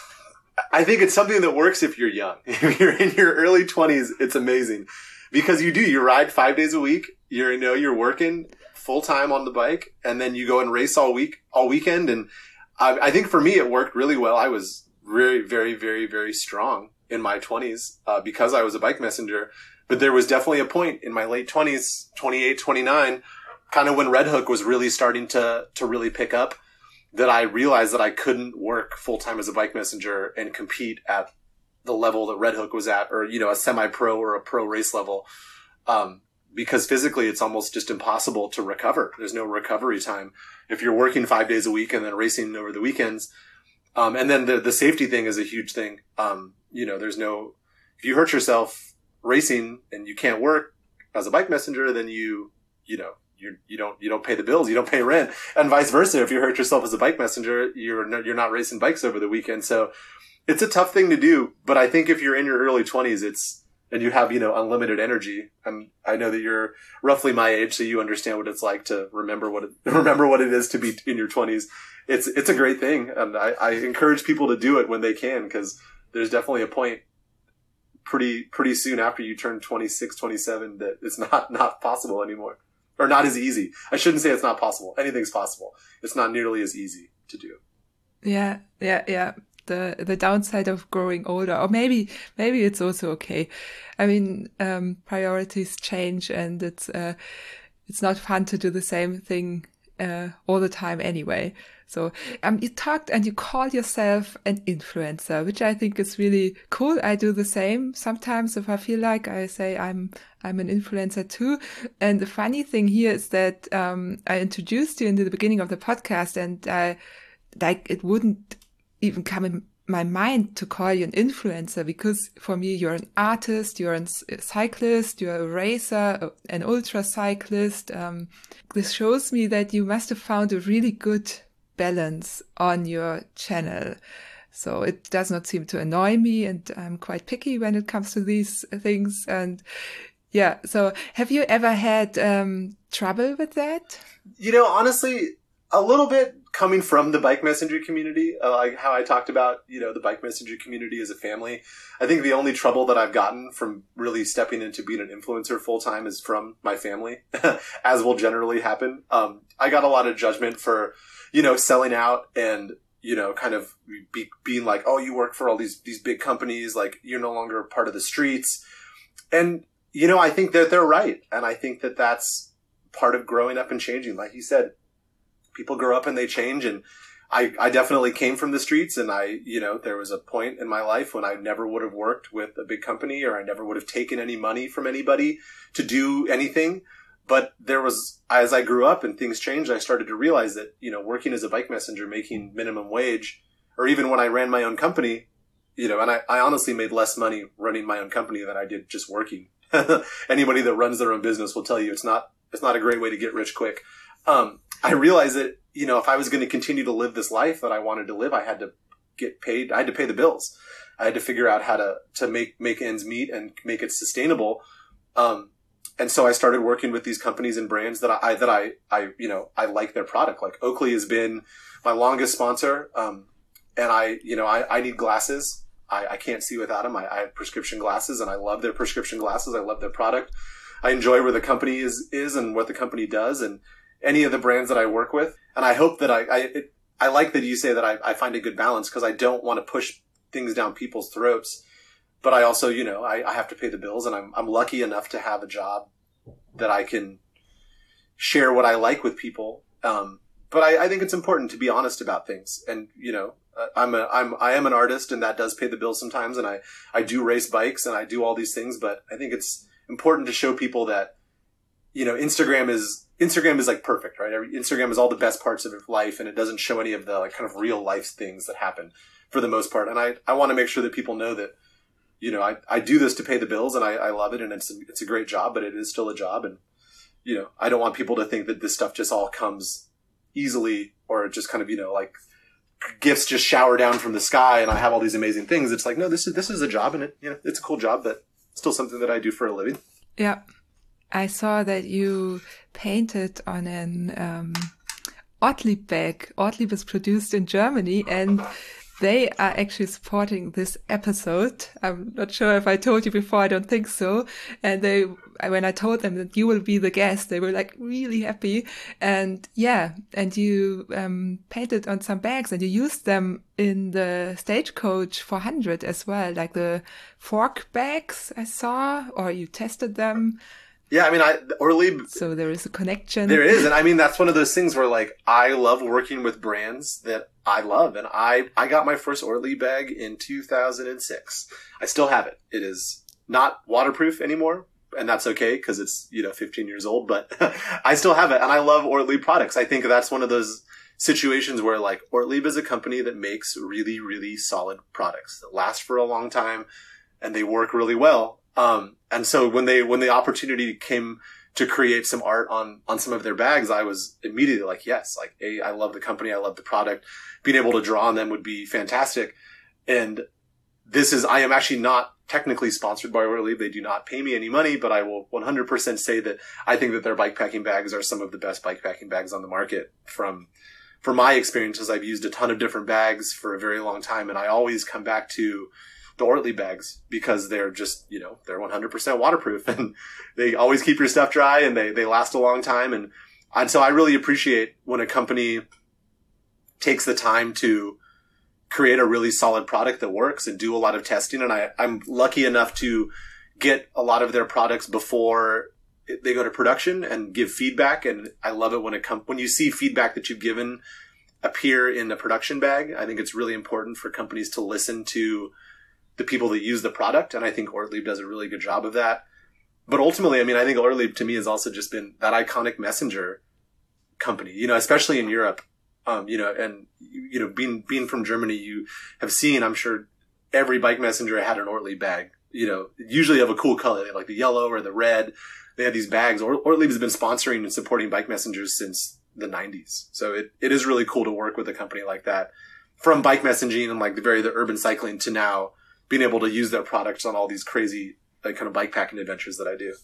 I think it's something that works if you're young. If you're in your early 20s, it's amazing because you do. You ride five days a week. You're you know you're working full time on the bike, and then you go and race all week, all weekend. And I, I think for me, it worked really well. I was very, very, very, very strong in my 20s uh, because I was a bike messenger. But there was definitely a point in my late 20s, 28, 29, kind of when Red Hook was really starting to to really pick up that I realized that I couldn't work full time as a bike messenger and compete at the level that Red Hook was at, or you know, a semi pro or a pro race level, um, because physically it's almost just impossible to recover. There's no recovery time if you're working five days a week and then racing over the weekends. Um, and then the the safety thing is a huge thing. Um, you know, there's no if you hurt yourself racing and you can't work as a bike messenger, then you you know you you don't you don't pay the bills, you don't pay rent, and vice versa. If you hurt yourself as a bike messenger, you're no, you're not racing bikes over the weekend. So it's a tough thing to do. But I think if you're in your early twenties, it's and you have you know unlimited energy. And I know that you're roughly my age, so you understand what it's like to remember what it, remember what it is to be in your twenties. It's it's a great thing, and I, I encourage people to do it when they can because there's definitely a point pretty pretty soon after you turn 26 27 that it's not not possible anymore. Or not as easy. I shouldn't say it's not possible. Anything's possible. It's not nearly as easy to do. Yeah yeah yeah. The the downside of growing older or maybe maybe it's also okay. I mean um priorities change and it's uh it's not fun to do the same thing uh, all the time anyway. So um, you talked and you call yourself an influencer, which I think is really cool. I do the same sometimes if I feel like I say I'm I'm an influencer too. And the funny thing here is that um, I introduced you in the beginning of the podcast, and I like it wouldn't even come in my mind to call you an influencer because for me you're an artist you're a cyclist you're a racer an ultra cyclist um, this shows me that you must have found a really good balance on your channel. So it does not seem to annoy me and i'm quite picky when it comes to these things. And yeah so have you ever had um, trouble with that? You know honestly a little bit coming from the bike messenger community, uh, like how I talked about, you know, the bike messenger community as a family. I think the only trouble that I've gotten from really stepping into being an influencer full time is from my family, as will generally happen. Um, I got a lot of judgment for, you know, selling out and, you know, kind of be, being like, oh, you work for all these, these big companies, like you're no longer part of the streets. And, you know, I think that they're right. And I think that that's part of growing up and changing. Like you said, people grow up and they change and I, I definitely came from the streets and I, you know, there was a point in my life when I never would have worked with a big company or I never would have taken any money from anybody to do anything. But there was, as I grew up and things changed, I started to realize that, you know, working as a bike messenger, making minimum wage, or even when I ran my own company, you know, and I, I honestly made less money running my own company than I did just working. Anybody that runs their own business will tell you it's not, it's not a great way to get rich quick. Um, I realized that, you know, if I was going to continue to live this life that I wanted to live, I had to get paid. I had to pay the bills. I had to figure out how to, to make, make ends meet and make it sustainable. Um, and so I started working with these companies and brands that I, that I, I, you know, I like their product. Like Oakley has been my longest sponsor. Um, and I, you know, I, I need glasses. I, I can't see without them. I, I have prescription glasses and I love their prescription glasses. I love their product. I enjoy where the company is, is and what the company does. And, any of the brands that I work with. And I hope that I, I, it, I like that you say that I, I find a good balance because I don't want to push things down people's throats. But I also, you know, I, I have to pay the bills and I'm, I'm lucky enough to have a job that I can share what I like with people. Um, but I, I think it's important to be honest about things. And, you know, uh, I'm a, I'm, I am an artist and that does pay the bills sometimes. And I, I do race bikes and I do all these things, but I think it's important to show people that, you know, Instagram is, Instagram is like perfect, right? Instagram is all the best parts of life and it doesn't show any of the like kind of real life things that happen for the most part. And I, I want to make sure that people know that, you know, I, I do this to pay the bills and I, I love it and it's a, it's a great job, but it is still a job. And, you know, I don't want people to think that this stuff just all comes easily or just kind of, you know, like gifts just shower down from the sky and I have all these amazing things. It's like, no, this is, this is a job and it, you know, it's a cool job, but still something that I do for a living. Yeah. I saw that you painted on an um, bag. Ortlieb is produced in Germany and they are actually supporting this episode. I'm not sure if I told you before. I don't think so. And they, when I told them that you will be the guest, they were like really happy. And yeah, and you um, painted on some bags and you used them in the Stagecoach 400 as well, like the fork bags I saw, or you tested them. Yeah, I mean, I Ortlieb. So there is a connection. There is, and I mean that's one of those things where like I love working with brands that I love, and I I got my first Ortlieb bag in 2006. I still have it. It is not waterproof anymore, and that's okay because it's you know 15 years old, but I still have it, and I love Ortlieb products. I think that's one of those situations where like Ortlieb is a company that makes really really solid products that last for a long time, and they work really well um, and so when they, when the opportunity came to create some art on, on some of their bags, I was immediately like, yes, like, A, I love the company. I love the product. Being able to draw on them would be fantastic. And this is, I am actually not technically sponsored by Ortlieb. They do not pay me any money, but I will 100% say that I think that their bike packing bags are some of the best bike packing bags on the market from, from my experiences. I've used a ton of different bags for a very long time and I always come back to, the bags because they're just, you know, they're 100% waterproof and they always keep your stuff dry and they, they last a long time. And, and so I really appreciate when a company takes the time to create a really solid product that works and do a lot of testing. And I, I'm lucky enough to get a lot of their products before they go to production and give feedback. And I love it when it comes, when you see feedback that you've given appear in a production bag. I think it's really important for companies to listen to the people that use the product. And I think Ortlieb does a really good job of that. But ultimately, I mean, I think Ortlieb to me has also just been that iconic messenger company, you know, especially in Europe. Um, you know, and, you know, being, being from Germany, you have seen, I'm sure every bike messenger had an Ortlieb bag, you know, usually of a cool color. Like the yellow or the red. They had these bags. Or, Ortlieb has been sponsoring and supporting bike messengers since the 90s. So it, it is really cool to work with a company like that from bike messaging and like the very the urban cycling to now being able to use their products on all these crazy like kind of bike packing adventures that I do.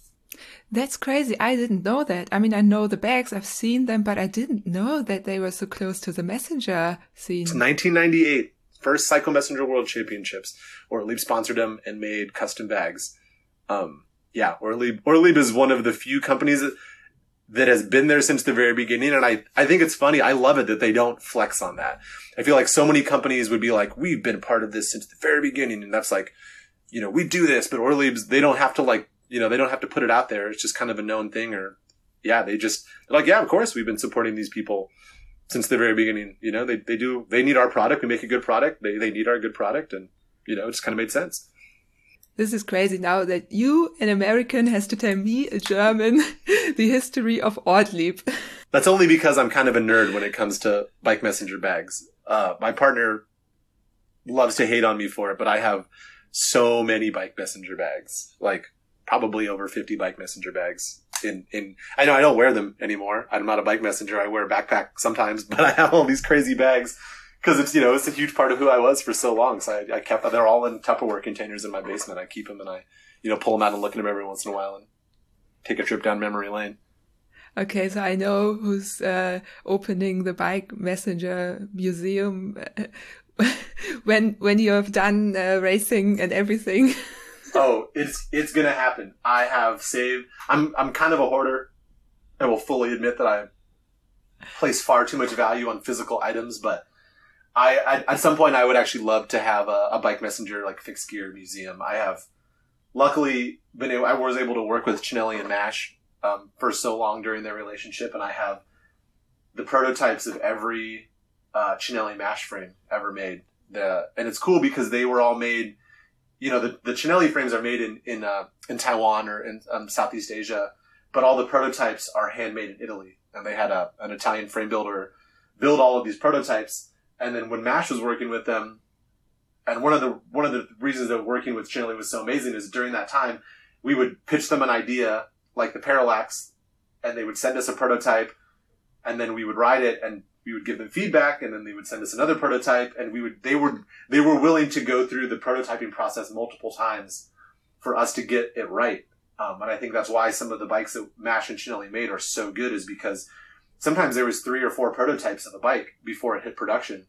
That's crazy. I didn't know that. I mean, I know the bags, I've seen them, but I didn't know that they were so close to the messenger scene. It's 1998, first Cycle Messenger World Championships. Ortlieb sponsored them and made custom bags. Um, yeah, Ortlieb, Ortlieb is one of the few companies that, that has been there since the very beginning. And I, I think it's funny. I love it that they don't flex on that. I feel like so many companies would be like, we've been part of this since the very beginning. And that's like, you know, we do this, but Ortlieb's, they don't have to like, you know, they don't have to put it out there. It's just kind of a known thing or yeah, they just, like, yeah, of course we've been supporting these people since the very beginning. You know, they, they do, they need our product. We make a good product. They, they need our good product. And, you know, it just kind of made sense this is crazy now that you, an American, has to tell me, a German, the history of Ortlieb. That's only because I'm kind of a nerd when it comes to bike messenger bags. Uh, my partner loves to hate on me for it, but I have so many bike messenger bags, like probably over 50 bike messenger bags in, in, I know I don't wear them anymore. I'm not a bike messenger. I wear a backpack sometimes, but I have all these crazy bags because it's you know it's a huge part of who I was for so long. So I, I, kept they're all in Tupperware containers in my basement. I keep them and I you know pull them out and look at them every once in a while and take a trip down memory lane. Okay, so I know who's uh, opening the bike messenger museum when when you have done uh, racing and everything. oh, it's it's gonna happen. I have saved. I'm I'm kind of a hoarder. I will fully admit that I place far too much value on physical items, but I, I, at some point I would actually love to have a, a, bike messenger like fixed gear museum. I have luckily been able, I was able to work with Cinelli and Mash um, for so long during their relationship, and I have the prototypes of every uh, Cinelli Mash frame ever made. The and it's cool because they were all made. You know, the the Cinelli frames are made in in uh, in Taiwan or in um, Southeast Asia, but all the prototypes are handmade in Italy, and they had a, an Italian frame builder build all of these prototypes and then when Mash was working with them, and one of the one of the reasons that working with Cinelli was so amazing is during that time we would pitch them an idea like the parallax, and they would send us a prototype, and then we would ride it and we would give them feedback and then they would send us another prototype and we would they were they were willing to go through the prototyping process multiple times for us to get it right. Um, and I think that's why some of the bikes that Mash and Cinelli made are so good is because sometimes there was three or four prototypes of a bike before it hit production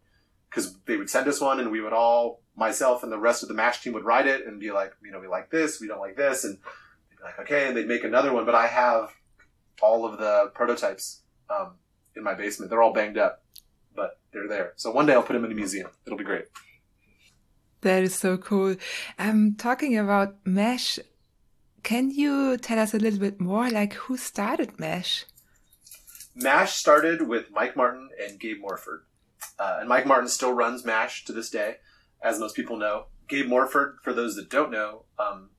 because they would send us one and we would all myself and the rest of the mash team would ride it and be like you know we like this we don't like this and they'd be like okay and they'd make another one but i have all of the prototypes um, in my basement. They're all banged up but they're there. So one day i'll put them in a museum. It'll be great. That is so cool. Um talking about Mash can you tell us a little bit more like who started Mash mash started with mike martin and gabe morford uh, and mike martin still runs mash to this day as most people know. Gabe Morford, for those that don't know, um,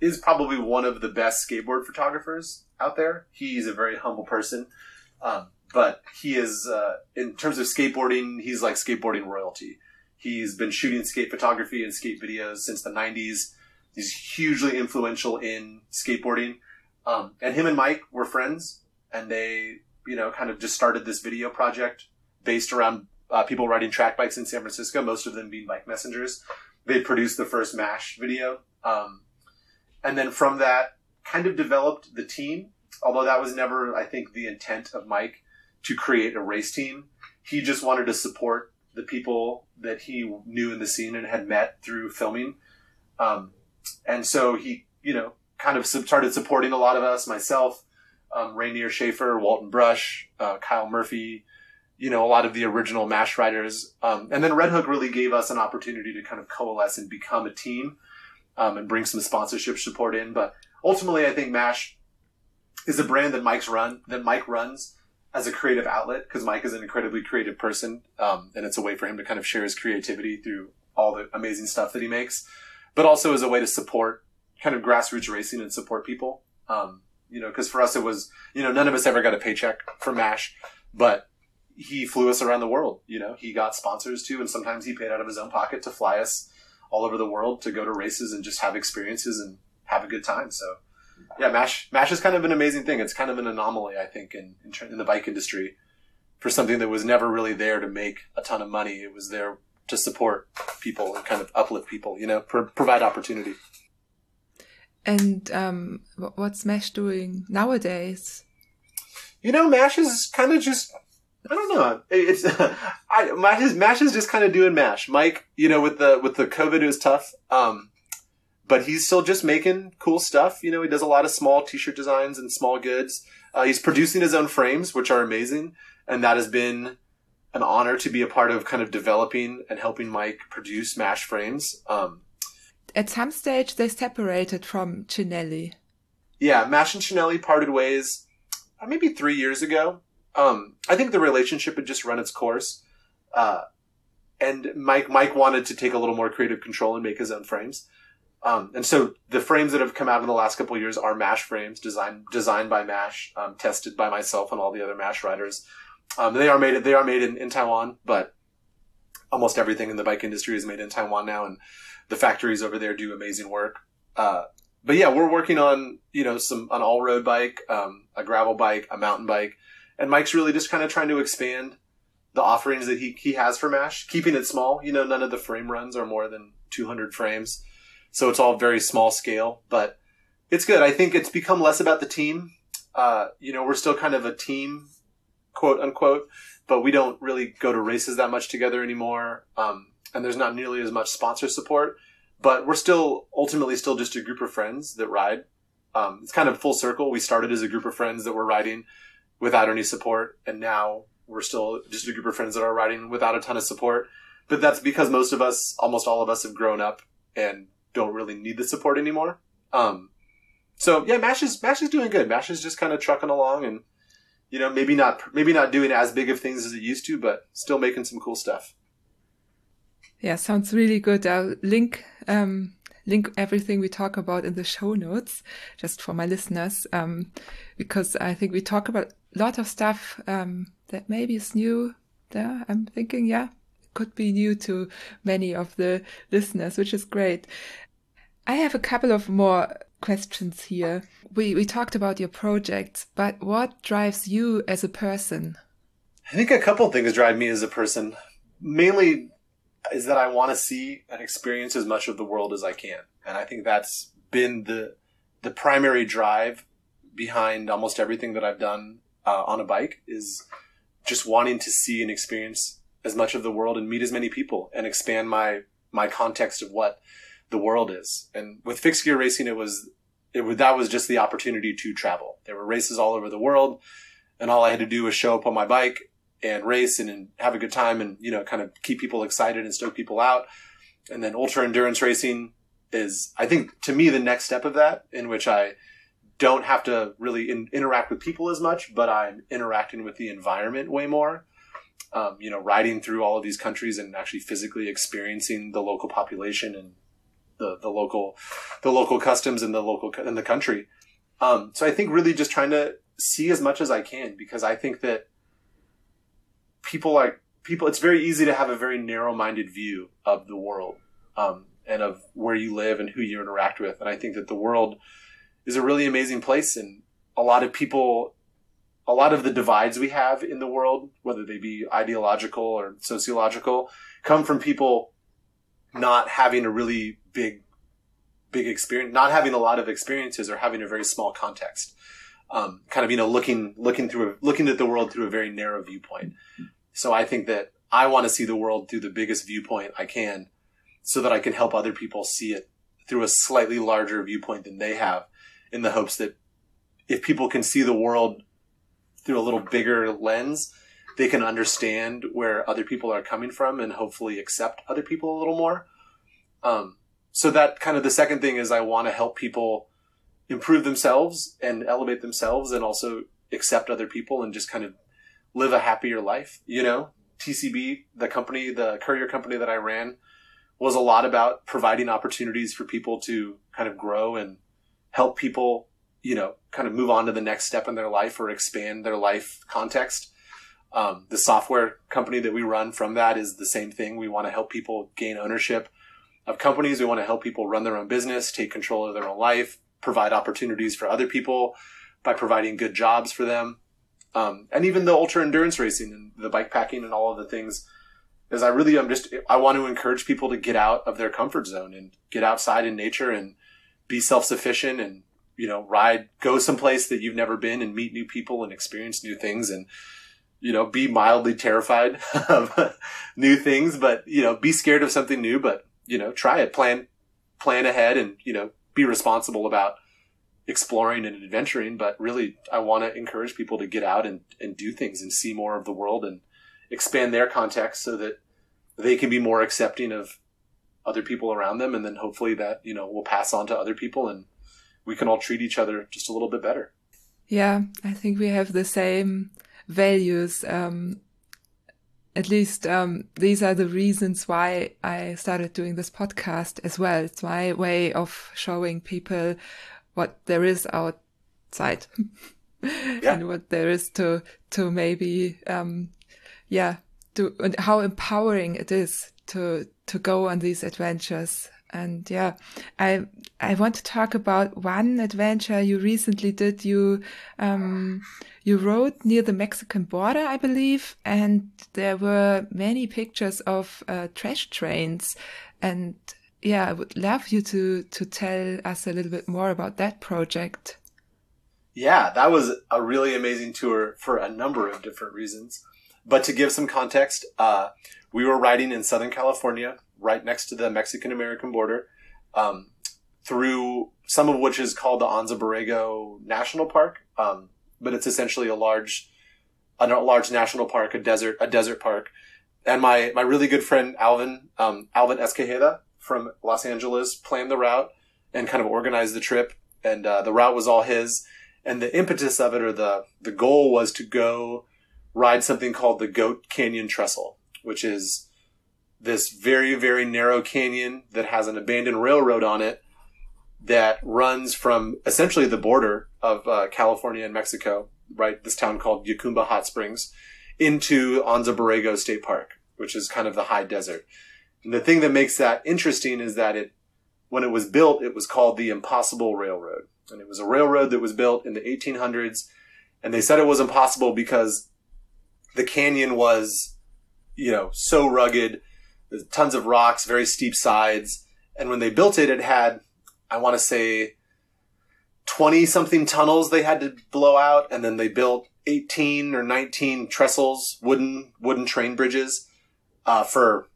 is probably one of the best skateboard photographers out there. He's a very humble person, um, but he is, uh, in terms of skateboarding, he's like skateboarding royalty. He's been shooting skate photography and skate videos since the 90s. He's hugely influential in skateboarding. Um, and him and Mike were friends, and they, you know, kind of just started this video project based around uh, people riding track bikes in San Francisco, most of them being bike messengers. They produced the first MASH video. Um, and then from that, kind of developed the team, although that was never, I think, the intent of Mike to create a race team. He just wanted to support the people that he knew in the scene and had met through filming. Um, and so he, you know, kind of started supporting a lot of us, myself, um, Rainier Schaefer, Walton Brush, uh, Kyle Murphy, you know, a lot of the original MASH writers. Um, and then Red Hook really gave us an opportunity to kind of coalesce and become a team um, and bring some sponsorship support in. But ultimately, I think MASH is a brand that Mike's run, that Mike runs as a creative outlet because Mike is an incredibly creative person. Um, and it's a way for him to kind of share his creativity through all the amazing stuff that he makes, but also as a way to support kind of grassroots racing and support people. Um, you know, because for us, it was, you know, none of us ever got a paycheck for MASH, but he flew us around the world. You know, he got sponsors too, and sometimes he paid out of his own pocket to fly us all over the world to go to races and just have experiences and have a good time. So, yeah, Mash Mash is kind of an amazing thing. It's kind of an anomaly, I think, in in, in the bike industry for something that was never really there to make a ton of money. It was there to support people and kind of uplift people. You know, pro- provide opportunity. And um, what's Mash doing nowadays? You know, Mash is kind of just I don't know. It's I Mash is Mash is just kind of doing Mash. Mike, you know, with the with the COVID, it was tough. Um, but he's still just making cool stuff. You know, he does a lot of small T-shirt designs and small goods. Uh, he's producing his own frames, which are amazing, and that has been an honor to be a part of, kind of developing and helping Mike produce Mash frames. Um, At some stage, they separated from Cinelli. Yeah, Mash and Cinelli parted ways uh, maybe three years ago. Um, I think the relationship had just run its course. Uh, and Mike, Mike wanted to take a little more creative control and make his own frames. Um, and so the frames that have come out in the last couple of years are Mash frames, designed designed by Mash, um, tested by myself and all the other Mash writers. Um, they are made they are made in, in Taiwan, but almost everything in the bike industry is made in Taiwan now, and the factories over there do amazing work. Uh, but yeah, we're working on you know some an all road bike, um, a gravel bike, a mountain bike, and Mike's really just kind of trying to expand the offerings that he, he has for MASH, keeping it small. You know, none of the frame runs are more than 200 frames. So it's all very small scale, but it's good. I think it's become less about the team. Uh, you know, we're still kind of a team, quote unquote, but we don't really go to races that much together anymore. Um, and there's not nearly as much sponsor support, but we're still ultimately still just a group of friends that ride. Um, it's kind of full circle. We started as a group of friends that were riding without any support, and now we're still just a group of friends that are riding without a ton of support. But that's because most of us, almost all of us, have grown up and don't really need the support anymore. Um, so yeah, Mash is Mash is doing good. Mash is just kind of trucking along, and you know maybe not maybe not doing as big of things as it used to, but still making some cool stuff. Yeah, sounds really good. I'll link um, link everything we talk about in the show notes, just for my listeners, um, because I think we talk about a lot of stuff um, that maybe is new. There, I'm thinking, yeah, could be new to many of the listeners, which is great. I have a couple of more questions here. We we talked about your projects, but what drives you as a person? I think a couple things drive me as a person. Mainly is that I want to see and experience as much of the world as I can. And I think that's been the the primary drive behind almost everything that I've done uh, on a bike is just wanting to see and experience as much of the world and meet as many people and expand my my context of what the world is. And with fixed gear racing, it was it was, that was just the opportunity to travel. There were races all over the world, and all I had to do was show up on my bike and race and, and have a good time and you know kind of keep people excited and stoke people out. And then ultra endurance racing is, I think, to me, the next step of that, in which I don't have to really in, interact with people as much, but I'm interacting with the environment way more. Um, you know, riding through all of these countries and actually physically experiencing the local population and the, the local, the local customs in the local, in the country. Um, so I think really just trying to see as much as I can because I think that people like people, it's very easy to have a very narrow minded view of the world. Um, and of where you live and who you interact with. And I think that the world is a really amazing place and a lot of people a lot of the divides we have in the world, whether they be ideological or sociological, come from people not having a really big, big experience, not having a lot of experiences or having a very small context. Um, kind of, you know, looking, looking through, looking at the world through a very narrow viewpoint. So I think that I want to see the world through the biggest viewpoint I can so that I can help other people see it through a slightly larger viewpoint than they have in the hopes that if people can see the world through a little bigger lens, they can understand where other people are coming from and hopefully accept other people a little more. Um, so that kind of the second thing is I want to help people improve themselves and elevate themselves and also accept other people and just kind of live a happier life. You know, TCB, the company, the courier company that I ran was a lot about providing opportunities for people to kind of grow and help people, you know, kind of move on to the next step in their life or expand their life context. Um, the software company that we run from that is the same thing. We want to help people gain ownership of companies. We want to help people run their own business, take control of their own life, provide opportunities for other people by providing good jobs for them. Um, and even the ultra endurance racing and the bike packing and all of the things is I really I'm just I want to encourage people to get out of their comfort zone and get outside in nature and be self sufficient and you know ride go someplace that you've never been and meet new people and experience new things and you know be mildly terrified of new things but you know be scared of something new but you know try it. Plan plan ahead and you know be responsible about exploring and adventuring but really I want to encourage people to get out and and do things and see more of the world and expand their context so that they can be more accepting of other people around them. And then hopefully that you know will pass on to other people and we can all treat each other just a little bit better. Yeah i think we have the same values um, at least um, these are the reasons why i started doing this podcast as well. It's my way of showing people what there is outside yeah. and what there is to to maybe um, yeah, to and how empowering it is to to go on these adventures. And yeah, I I want to talk about one adventure you recently did. You um you rode near the Mexican border, I believe, and there were many pictures of uh, trash trains. And yeah, I would love you to to tell us a little bit more about that project. Yeah, that was a really amazing tour for a number of different reasons. But to give some context, uh, we were riding in Southern California, right next to the Mexican American border, um, through some of which is called the Anza Borrego National Park. Um, but it's essentially a large, a large national park, a desert, a desert park. And my, my really good friend Alvin, um, Alvin Escajeda from Los Angeles planned the route and kind of organized the trip. And, uh, the route was all his. And the impetus of it or the, the goal was to go ride something called the Goat Canyon Trestle, which is this very, very narrow canyon that has an abandoned railroad on it that runs from essentially the border of uh, California and Mexico, right? This town called Jacumba Hot Springs, into Anza Borrego State Park, which is kind of the high desert. The thing that makes that interesting is that it, when it was built, it was called the Impossible Railroad. And it was a railroad that was built in the 1800s. And they said it was impossible because the canyon was, you know, so rugged, tons of rocks, very steep sides. And when they built it, it had, I want to say, 20 something tunnels they had to blow out and then they built 18 or 19 trestles, wooden, wooden train bridges, uh, for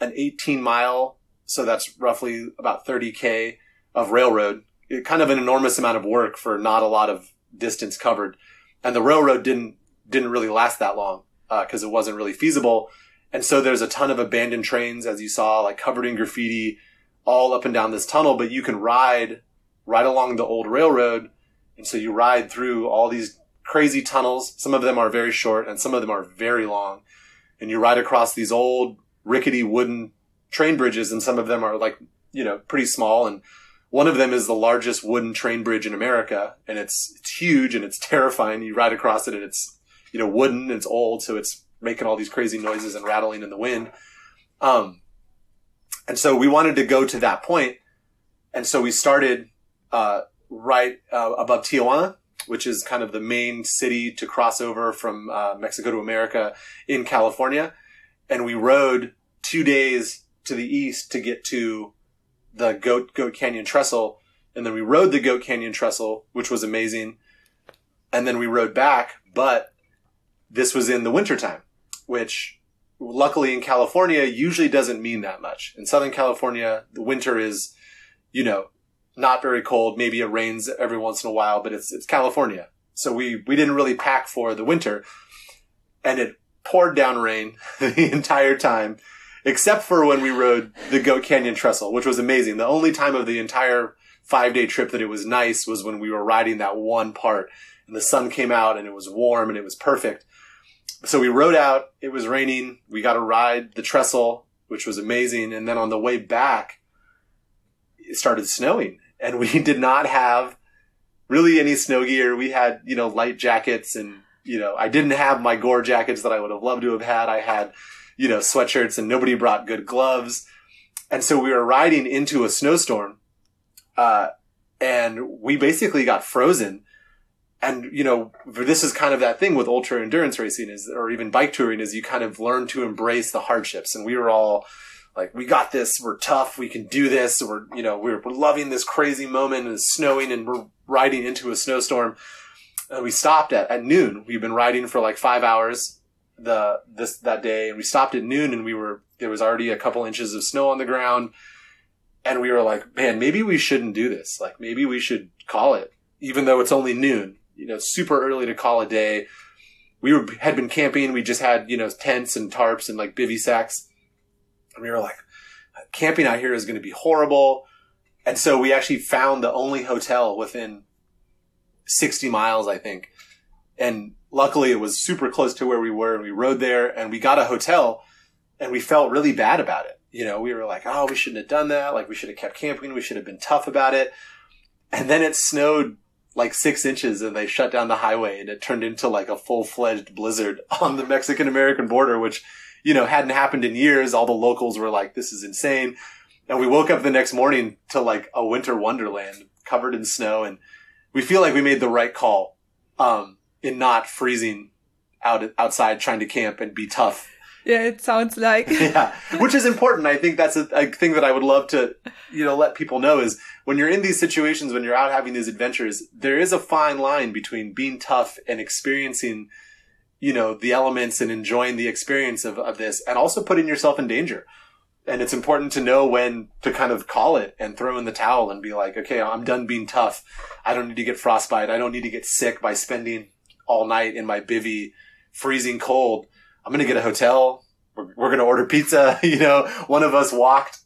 an 18 mile. So that's roughly about 30k of railroad. It, kind of an enormous amount of work for not a lot of distance covered. And the railroad didn't, didn't really last that long, uh, cause it wasn't really feasible. And so there's a ton of abandoned trains, as you saw, like covered in graffiti all up and down this tunnel, but you can ride right along the old railroad. And so you ride through all these crazy tunnels. Some of them are very short and some of them are very long. And you ride across these old rickety wooden train bridges and some of them are like, you know, pretty small. And one of them is the largest wooden train bridge in America and it's, it's huge and it's terrifying. You ride across it and it's, you know, wooden and it's old. So it's making all these crazy noises and rattling in the wind. Um, and so we wanted to go to that. And so we started, uh, right, uh, above Tijuana, which is kind of the main city to cross over from, uh, Mexico to America in California. And we rode two days to the east to get to the Goat, Goat Canyon Trestle. And then we rode the Goat Canyon Trestle, which was amazing. And then we rode back, but this was in the wintertime, which luckily in California usually doesn't mean that much. In Southern California, the winter is, you know, not very cold. Maybe it rains every once in a while, but it's, it's California. So we, we didn't really pack for the winter and it poured down rain the entire time, except for when we rode the Goat Canyon Trestle, which was amazing. The only time of the entire five day trip that it was nice was when we were riding that one part and the sun came out and it was warm and it was perfect so we rode out. It was raining. We got to ride the trestle, which was amazing. And then on the way back, it started snowing and we did not have really any snow gear. We had, you know, light jackets and, you know, I didn't have my gore jackets that I would have loved to have had. I had, you know, sweatshirts and nobody brought good gloves. And so we were riding into a snowstorm. Uh, and we basically got frozen. And you know this is kind of that thing with ultra endurance racing is or even bike touring is you kind of learn to embrace the hardships. And we were all like we got this. We're tough. We can do this. We're you know we're, we're loving this crazy moment and it's snowing and we're riding into a snowstorm. And we stopped at, at noon. We've been riding for like five hours the this that day we stopped at noon and we were there was already a couple inches of snow on the ground and we were like man maybe we shouldn't do this like maybe we should call it even though it's only noon you know, super early to call a day. We were, had been camping. We just had, you know, tents and tarps and like bivy sacks. And we were like, camping out here is going to be horrible. And so we actually found the only hotel within 60 miles, I think. And luckily it was super close to where we were and we rode there and we got a hotel and we felt really bad about it. You know, we were like, oh, we shouldn't have done that. Like we should have kept camping. We should have been tough about it. And then it snowed like six inches and they shut down the highway and it turned into like a full fledged blizzard on the Mexican American border, which, you know, hadn't happened in years. All the locals were like, this is insane. And we woke up the next morning to like a winter wonderland covered in snow. And we feel like we made the right call, um, in not freezing out outside trying to camp and be tough yeah, it sounds like. yeah, which is important. I think that's a, a, thing that I would love to, you know, let people know is when you're in these situations, when you're out having these adventures, there is a fine line between being tough and experiencing, you know, the elements and enjoying the experience of, of this and also putting yourself in danger. And it's important to know when to kind of call it and throw in the towel and be like, okay, I'm done being tough. I don't need to get frostbite. I don't need to get sick by spending all night in my bivy freezing cold I'm going to get a hotel. We're, we're going to order pizza. you know, one of us walked,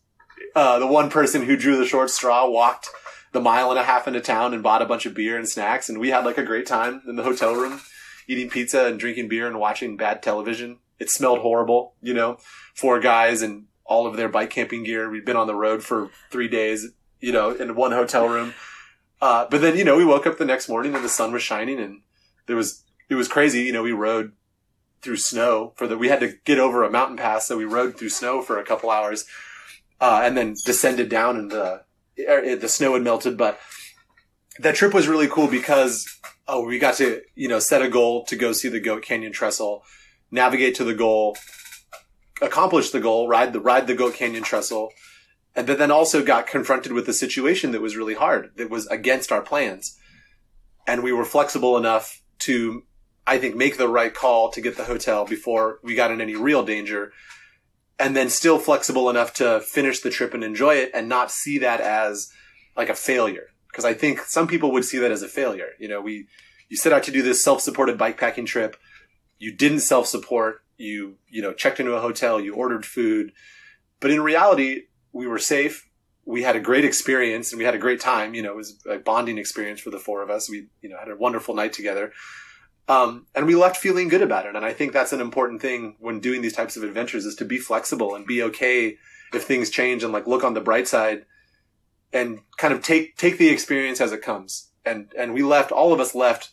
uh, the one person who drew the short straw walked the mile and a half into town and bought a bunch of beer and snacks. And we had like a great time in the hotel room eating pizza and drinking beer and watching bad television. It smelled horrible, you know, four guys and all of their bike camping gear. We'd been on the road for three days, you know, in one hotel room. Uh, but then, you know, we woke up the next morning and the sun was shining and there was, it was crazy. You know, we rode through snow for the, we had to get over a mountain pass. So we rode through snow for a couple hours, uh, and then descended down and the, er, the snow had melted. But that trip was really cool because, oh, we got to, you know, set a goal to go see the Goat Canyon Trestle, navigate to the goal, accomplish the goal, ride the, ride the Goat Canyon Trestle. And then also got confronted with a situation that was really hard, that was against our plans. and we were flexible enough to, I think, make the right call to get the hotel before we got in any real danger. And then still flexible enough to finish the trip and enjoy it and not see that as like a failure. Cause I think some people would see that as a failure. You know, we, you set out to do this self-supported bikepacking trip. You didn't self-support. You, you know, checked into a hotel. You ordered food. But in reality, we were safe. We had a great experience and we had a great time. You know, it was a bonding experience for the four of us. We, you know, had a wonderful night together. Um, and we left feeling good about it. And I think that's an important thing when doing these types of adventures is to be flexible and be okay if things change and like look on the bright side and kind of take, take the experience as it comes. And, and we left, all of us left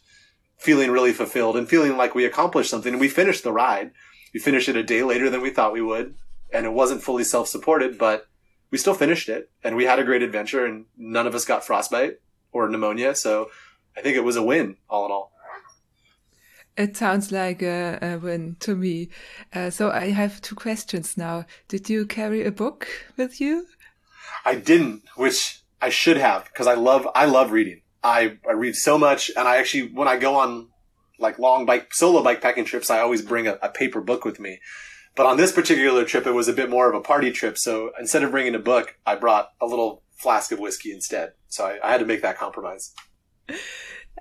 feeling really fulfilled and feeling like we accomplished something. And we finished the ride. We finished it a day later than we thought we would. And it wasn't fully self-supported, but we still finished it and we had a great adventure and none of us got frostbite or pneumonia. So I think it was a win all in all. It sounds like a, a win to me. Uh, so I have two questions now. Did you carry a book with you? I didn't, which I should have because I love I love reading. I, I read so much and I actually when I go on like long bike solo bike packing trips, I always bring a, a paper book with me. But on this particular trip, it was a bit more of a party trip. So instead of bringing a book, I brought a little flask of whiskey instead. So I, I had to make that compromise.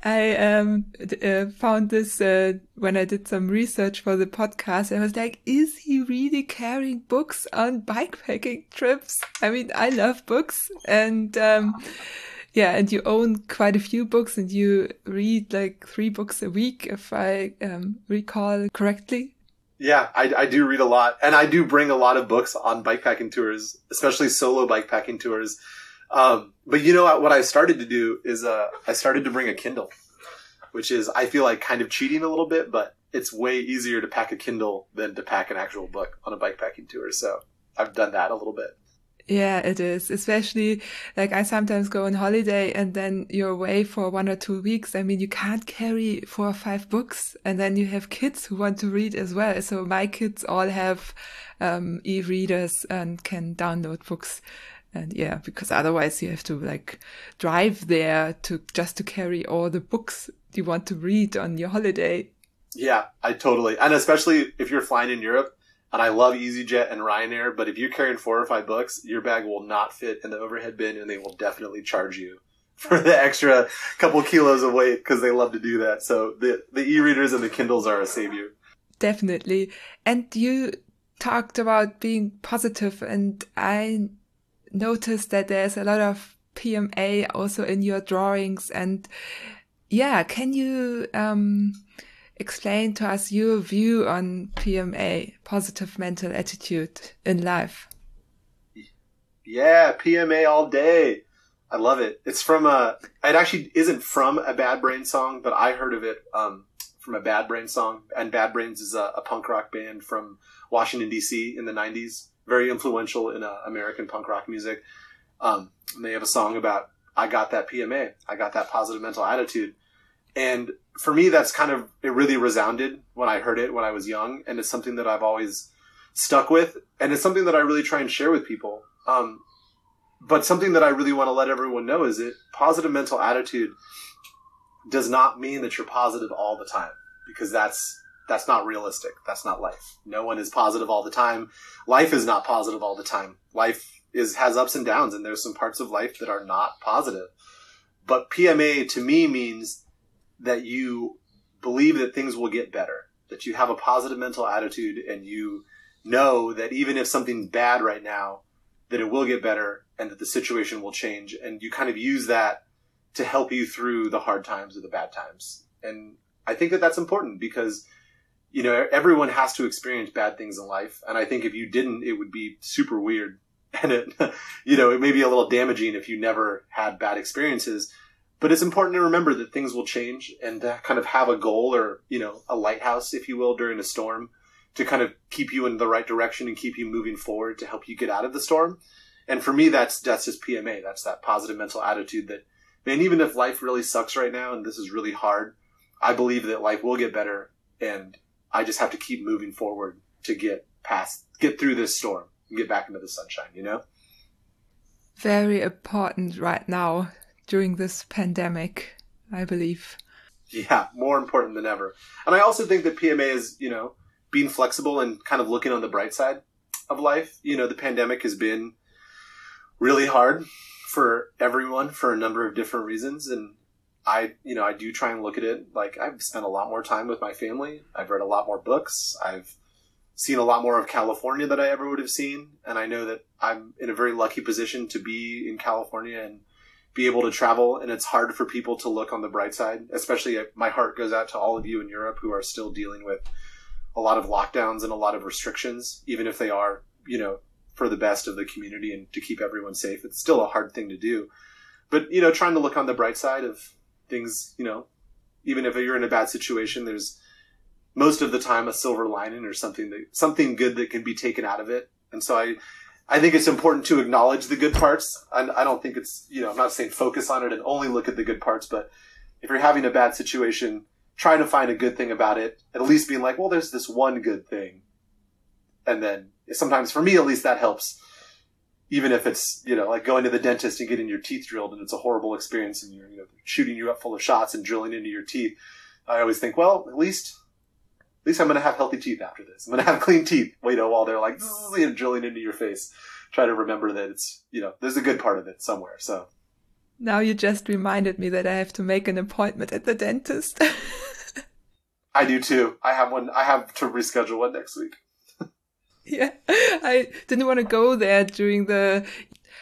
I um, uh, found this uh, when I did some research for the podcast. I was like, is he really carrying books on bikepacking trips? I mean, I love books and, um, yeah, and you own quite a few books and you read like three books a week, if I um, recall correctly. Yeah, I, I do read a lot and I do bring a lot of books on bikepacking tours, especially solo bikepacking tours. Um, but you know what, what I started to do is, uh, I started to bring a Kindle, which is, I feel like kind of cheating a little bit, but it's way easier to pack a Kindle than to pack an actual book on a bikepacking tour. So I've done that a little bit. Yeah, it is. Especially like I sometimes go on holiday and then you're away for one or two weeks. I mean, you can't carry four or five books and then you have kids who want to read as well. So my kids all have, um, e-readers and can download books. And yeah, because otherwise you have to like drive there to just to carry all the books you want to read on your holiday. Yeah, I totally, and especially if you're flying in Europe, and I love EasyJet and Ryanair, but if you're carrying four or five books, your bag will not fit in the overhead bin and they will definitely charge you for the extra couple kilos of weight because they love to do that. So the, the e-readers and the Kindles are a savior. Definitely. And you talked about being positive and I noticed that there's a lot of PMA also in your drawings and yeah, can you, um, explain to us your view on PMA, positive mental attitude in life. Yeah, PMA all day. I love it. It's from a, it actually isn't from a Bad Brain song, but I heard of it, um, from a Bad Brain song. And Bad Brains is a, a punk rock band from Washington, D.C. in the 90s. Very influential in uh, American punk rock music. Um, they have a song about, I got that PMA. I got that positive mental attitude. And for me, that's kind of, it really resounded when I heard it when I was young. And it's something that I've always stuck with. And it's something that I really try and share with people. Um, but something that I really want to let everyone know is that positive mental attitude does not mean that you're positive all the time because that's that's not realistic. That's not life. No one is positive all the time. Life is not positive all the time. Life is has ups and downs and there's some parts of life that are not positive. But PMA to me means that you believe that things will get better, that you have a positive mental attitude and you know that even if something's bad right now, that it will get better and that the situation will change. And you kind of use that to help you through the hard times or the bad times. And I think that that's important because, you know, everyone has to experience bad things in life. And I think if you didn't, it would be super weird. And it, you know, it may be a little damaging if you never had bad experiences but it's important to remember that things will change and to kind of have a goal or you know a lighthouse if you will during a storm to kind of keep you in the right direction and keep you moving forward to help you get out of the storm. And for me that's that's just pma that's that positive mental attitude that man even if life really sucks right now and this is really hard i believe that life will get better and i just have to keep moving forward to get past get through this storm and get back into the sunshine you know? Very important right now during this pandemic. I believe. Yeah, more important than ever. And I also think that PMA is, you know, being flexible and kind of looking on the bright side of life. You know, the pandemic has been really hard for everyone for a number of different reasons. And I, you know, I do try and look at it like I've spent a lot more time with my family. I've read a lot more books. I've seen a lot more of California than I ever would have seen. And I know that I'm in a very lucky position to be in California and be able to travel. And it's hard for people to look on the bright side, especially my heart goes out to all of you in Europe who are still dealing with a lot of lockdowns and a lot of restrictions, even if they are, you know, for the best of the community and to keep everyone safe. It's still a hard thing to do. But, you know, trying to look on the bright side of things, you know, even if you're in a bad situation, there's most of the time a silver lining or something that something good that can be taken out of it. And so I, I think it's important to acknowledge the good parts. I, I don't think it's, you know, I'm not saying focus on it and only look at the good parts, but if you're having a bad situation, try to find a good thing about it. At least being like, well, there's this one good thing. And then sometimes for me, at least that helps. Even if it's, you know, like going to the dentist and getting your teeth drilled and it's a horrible experience and you're, you know, shooting you up full of shots and drilling into your teeth. I always think, well, at least least I'm going to have healthy teeth after this. I'm going to have clean teeth, you know, while they're like you know, drilling into your face. Try to remember that it's, you know, there's a good part of it somewhere. So now you just reminded me that I have to make an appointment at the dentist. I do too. I have one. I have to reschedule one next week. yeah, I didn't want to go there during the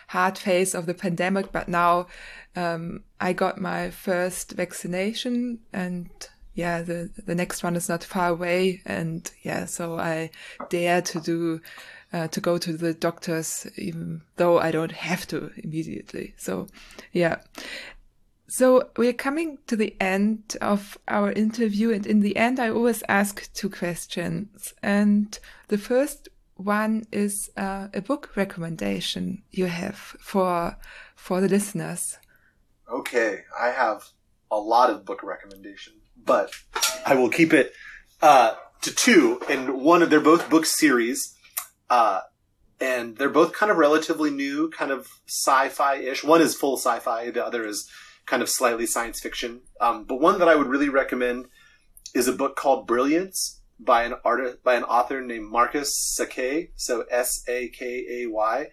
hard phase of the pandemic, but now um, I got my first vaccination and yeah, the, the next one is not far away. And yeah, so I dare to do, uh, to go to the doctors, even though I don't have to immediately. So yeah. So we're coming to the end of our interview. And in the end, I always ask two questions. And the first one is uh, a book recommendation you have for, for the listeners. Okay. I have a lot of book recommendations but I will keep it uh, to two. And one of they're both book series, uh, and they're both kind of relatively new, kind of sci-fi ish. One is full sci-fi, the other is kind of slightly science fiction. Um, but one that I would really recommend is a book called Brilliance by an artist by an author named Marcus Sakey, so S A K A Y.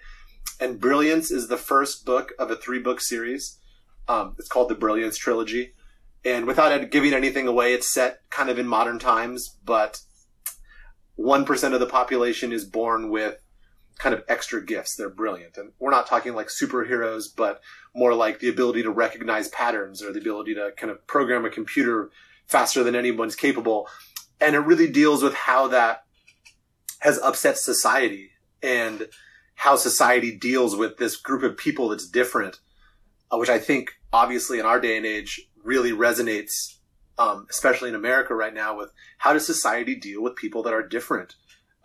And Brilliance is the first book of a three book series. Um, it's called the Brilliance Trilogy and without giving anything away, it's set kind of in modern times, but 1% of the population is born with kind of extra gifts. They're brilliant. And we're not talking like superheroes, but more like the ability to recognize patterns or the ability to kind of program a computer faster than anyone's capable. And it really deals with how that has upset society and how society deals with this group of people that's different, uh, which I think obviously in our day and age really resonates, um, especially in America right now, with how does society deal with people that are different?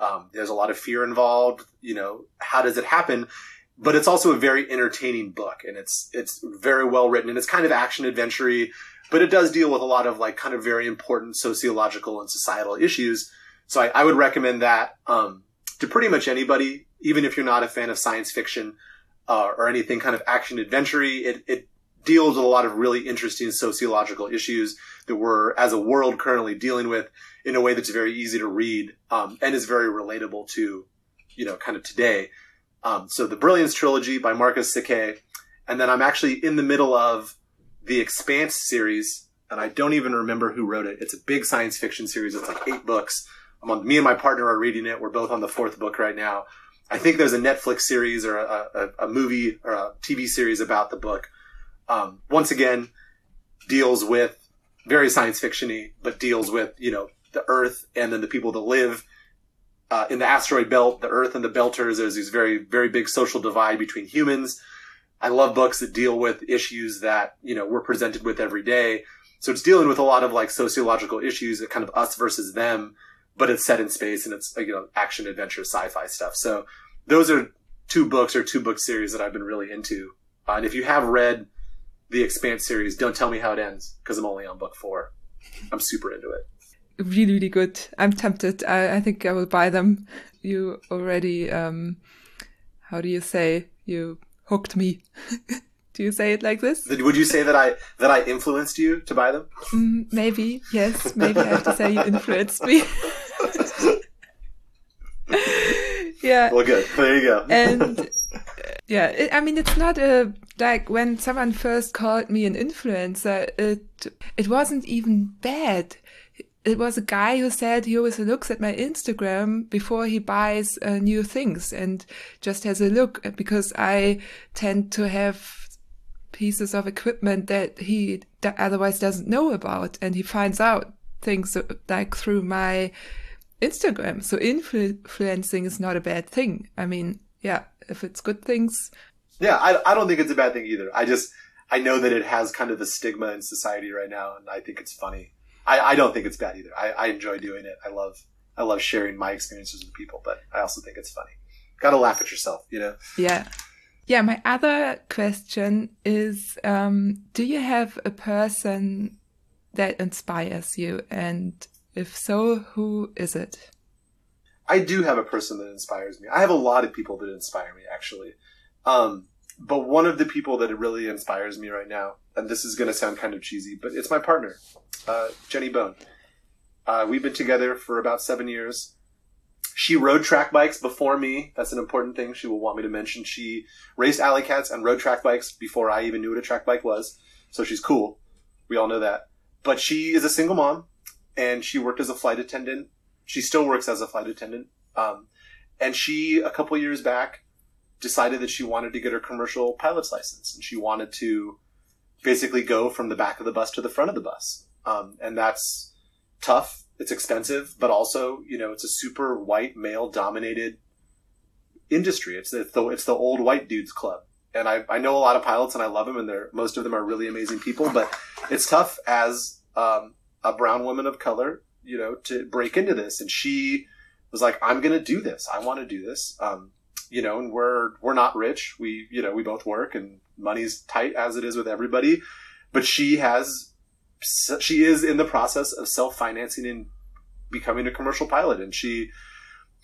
Um, there's a lot of fear involved. You know, how does it happen? But it's also a very entertaining book, and it's it's very well written, and it's kind of action adventure but it does deal with a lot of like kind of very important sociological and societal issues. So I, I would recommend that um, to pretty much anybody, even if you're not a fan of science fiction uh, or anything kind of action adventure It, it deals with a lot of really interesting sociological issues that we're, as a world, currently dealing with in a way that's very easy to read um, and is very relatable to, you know, kind of today. Um, so the Brilliance trilogy by Marcus Sakey, and then I'm actually in the middle of the Expanse series, and I don't even remember who wrote it. It's a big science fiction series. It's like eight books. On. Me and my partner are reading it. We're both on the fourth book right now. I think there's a Netflix series or a, a, a movie or a TV series about the book um, once again deals with very science fictiony, but deals with you know the Earth and then the people that live uh, in the asteroid belt, the Earth and the Belters. There's these very very big social divide between humans. I love books that deal with issues that you know we're presented with every day. So it's dealing with a lot of like sociological issues, kind of us versus them, but it's set in space and it's you know action adventure sci-fi stuff. So those are two books or two book series that I've been really into. Uh, and if you have read the Expanse series. Don't tell me how it ends because I'm only on book four. I'm super into it. Really, really good. I'm tempted. I, I think I will buy them. You already, um, how do you say? You hooked me. Do you say it like this? Would you say that I that I influenced you to buy them? Mm, maybe yes. Maybe I have to say you influenced me. yeah. Well, good. There you go. and yeah, it, I mean, it's not a like when someone first called me an influencer. It it wasn't even bad. It was a guy who said he always looks at my Instagram before he buys uh, new things and just has a look because I tend to have pieces of equipment that he otherwise doesn't know about and he finds out things like through my Instagram. So influencing is not a bad thing. I mean, yeah, if it's good things. Yeah, I, I don't think it's a bad thing either. I just, I know that it has kind of the stigma in society right now and I think it's funny. I, I don't think it's bad either. I, I enjoy doing it. I love, I love sharing my experiences with people, but I also think it's funny. Gotta laugh at yourself, you know? Yeah. Yeah, my other question is um, Do you have a person that inspires you? And if so, who is it? I do have a person that inspires me. I have a lot of people that inspire me, actually. Um, but one of the people that really inspires me right now, and this is going to sound kind of cheesy, but it's my partner, uh, Jenny Bone. Uh, we've been together for about seven years. She rode track bikes before me. That's an important thing she will want me to mention. She raced alley cats and rode track bikes before I even knew what a track bike was. So she's cool. We all know that. But she is a single mom and she worked as a flight attendant. She still works as a flight attendant. Um, and she, a couple years back, decided that she wanted to get her commercial pilot's license and she wanted to basically go from the back of the bus to the front of the bus. Um, and that's tough it's expensive, but also, you know, it's a super white male dominated industry. It's the, it's the old white dudes club. And I, I know a lot of pilots and I love them and they're, most of them are really amazing people, but it's tough as, um, a brown woman of color, you know, to break into this. And she was like, I'm going to do this. I want to do this. Um, you know, and we're, we're not rich. We, you know, we both work and money's tight as it is with everybody, but she has she is in the process of self financing and becoming a commercial pilot, and she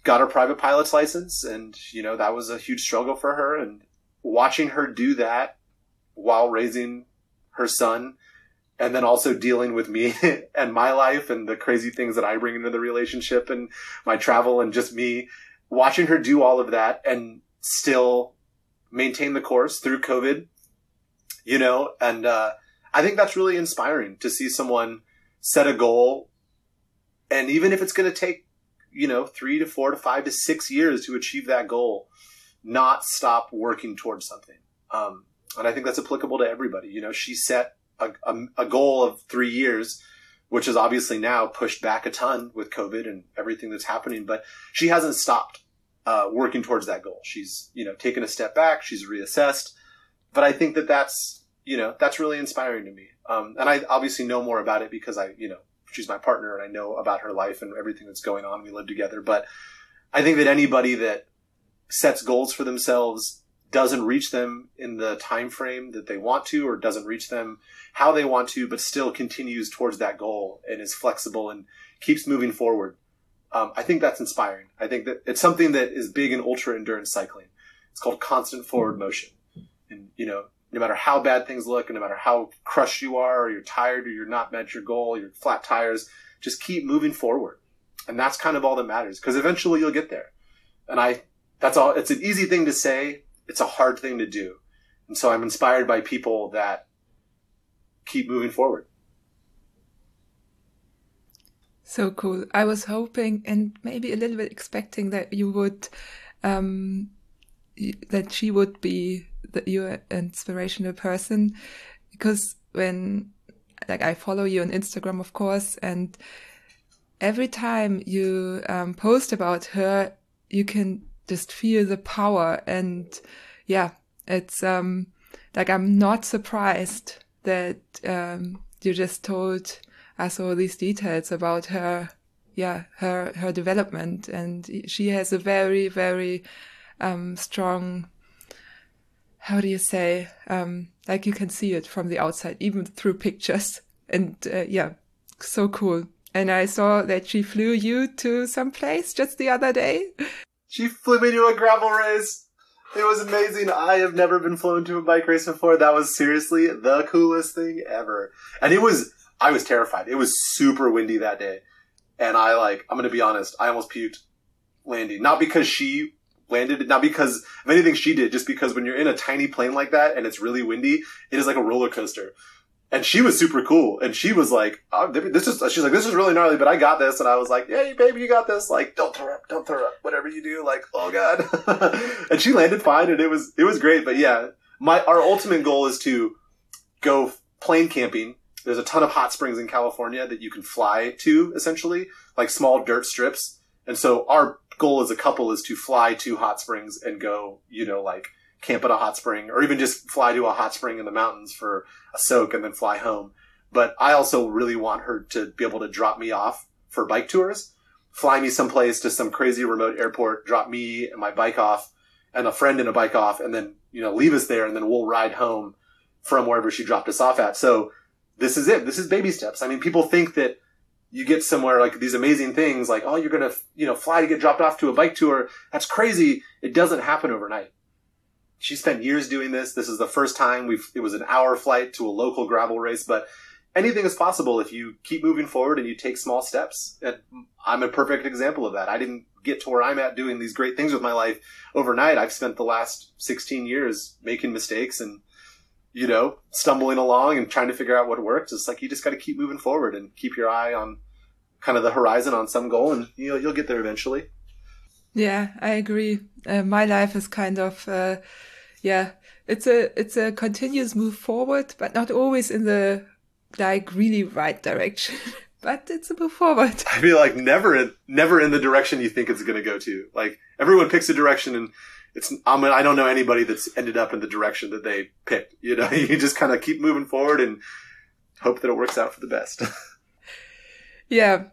got her private pilot's license, and you know that was a huge struggle for her. And watching her do that while raising her son, and then also dealing with me and my life and the crazy things that I bring into the relationship and my travel and just me, watching her do all of that and still maintain the course through COVID, you know, and uh, I think that's really inspiring to see someone set a goal. And even if it's going to take, you know, three to four to five to six years to achieve that goal, not stop working towards something. Um, and I think that's applicable to everybody. You know, she set a, a, a goal of three years, which is obviously now pushed back a ton with COVID and everything that's happening, but she hasn't stopped uh, working towards that goal. She's, you know, taken a step back. She's reassessed. But I think that that's you know, that's really inspiring to me. Um, and I obviously know more about it because I, you know, she's my partner and I know about her life and everything that's going on. We live together. But I think that anybody that sets goals for themselves doesn't reach them in the time frame that they want to or doesn't reach them how they want to but still continues towards that goal and is flexible and keeps moving forward um, i think that's inspiring i think that it's something that is big in ultra endurance cycling it's called constant forward motion and you know no matter how bad things look and no matter how crushed you are or you're tired or you're not met your goal, you're flat tires, just keep moving forward. And that's kind of all that matters because eventually you'll get there. And I, that's all, it's an easy thing to say. It's a hard thing to do. And so I'm inspired by people that keep moving forward. So cool. I was hoping and maybe a little bit expecting that you would, um, that she would be that you're an inspirational person because when like I follow you on Instagram, of course, and every time you um, post about her, you can just feel the power. And yeah, it's um, like I'm not surprised that um, you just told us all these details about her. Yeah, her her development, and she has a very very um, strong how do you say, um, like you can see it from the outside, even through pictures. And uh, yeah, so cool. And I saw that she flew you to some place just the other day. She flew me to a gravel race. It was amazing. I have never been flown to a bike race before. That was seriously the coolest thing ever. And it was, I was terrified. It was super windy that day. And I like, I'm going to be honest, I almost puked landing. Not because she landed, not because of anything she did, just because when you're in a tiny plane like that and it's really windy, it is like a roller coaster and she was super cool. And she was like, oh, "This is," she's like, "This is really gnarly, but I got this." And I was like, "Hey, baby, you got this." Like, don't throw up, don't throw up. Whatever you do, like, oh god. and she landed fine, and it was it was great. But yeah, my our ultimate goal is to go plane camping. There's a ton of hot springs in California that you can fly to, essentially, like small dirt strips. And so our goal as a couple is to fly to hot springs and go, you know, like camp at a hot spring or even just fly to a hot spring in the mountains for a soak and then fly home. But I also really want her to be able to drop me off for bike tours, fly me someplace to some crazy remote airport, drop me and my bike off and a friend and a bike off and then, you know, leave us there and then we'll ride home from wherever she dropped us off at. So this is it. This is baby steps. I mean, people think that you get somewhere like these amazing things like, oh, you're going to, you know, fly to get dropped off to a bike tour. That's crazy. It doesn't happen overnight she spent years doing this. This is the first time we've, it was an hour flight to a local gravel race, but anything is possible if you keep moving forward and you take small steps. And I'm a perfect example of that. I didn't get to where I'm at doing these great things with my life overnight. I've spent the last 16 years making mistakes and, you know, stumbling along and trying to figure out what works. It's like you just got to keep moving forward and keep your eye on kind of the horizon on some goal and you know, you'll get there eventually. Yeah, I agree. Uh, my life is kind of, uh, yeah, it's a it's a continuous move forward, but not always in the like really right direction. but it's a move forward. I feel like never in never in the direction you think it's going to go to. Like everyone picks a direction and it's I mean I don't know anybody that's ended up in the direction that they picked. You know, you just kind of keep moving forward and hope that it works out for the best. yeah.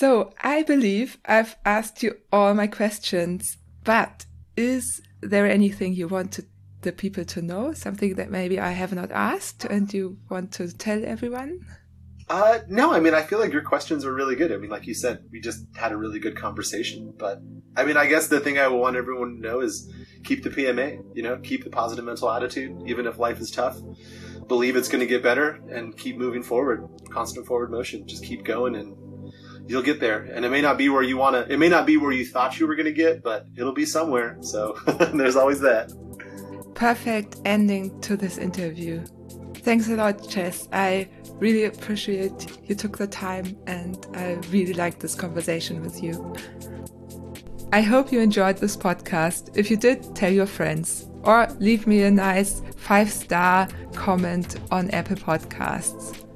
So I believe I've asked you all my questions, but is there anything you want the people to know? Something that maybe I have not asked and you want to tell everyone? Uh, no, I mean, I feel like your questions were really good. I mean, like you said, we just had a really good conversation. But I mean, I guess the thing I want everyone to know is keep the PMA, you know, keep the positive mental attitude, even if life is tough. Believe it's going to get better and keep moving forward. Constant forward motion. Just keep going and you'll get there. And it may not be where you want to, it may not be where you thought you were going to get, but it'll be somewhere. So there's always that. Perfect ending to this interview. Thanks a lot, Chas. I really appreciate you took the time and I really liked this conversation with you. I hope you enjoyed this podcast. If you did, tell your friends or leave me a nice five star comment on Apple Podcasts.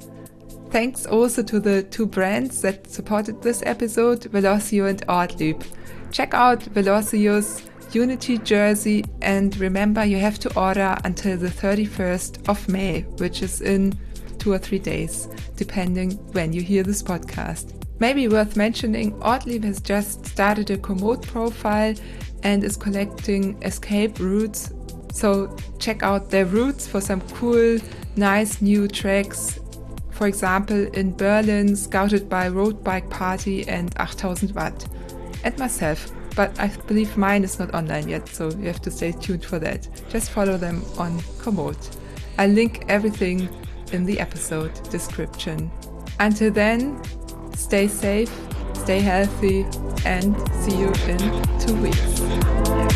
Thanks also to the two brands that supported this episode, Velocio and Ortlieb. Check out Velocio's Unity jersey and remember you have to order until the 31st of May, which is in two or three days, depending when you hear this podcast. Maybe worth mentioning, Ortlieb has just started a Komoot profile and is collecting escape routes. So check out their routes for some cool, nice new tracks for example, in Berlin, scouted by Road Bike Party and 8000 Watt, and myself. But I believe mine is not online yet, so you have to stay tuned for that. Just follow them on Komoot. I'll link everything in the episode description. Until then, stay safe, stay healthy, and see you in two weeks.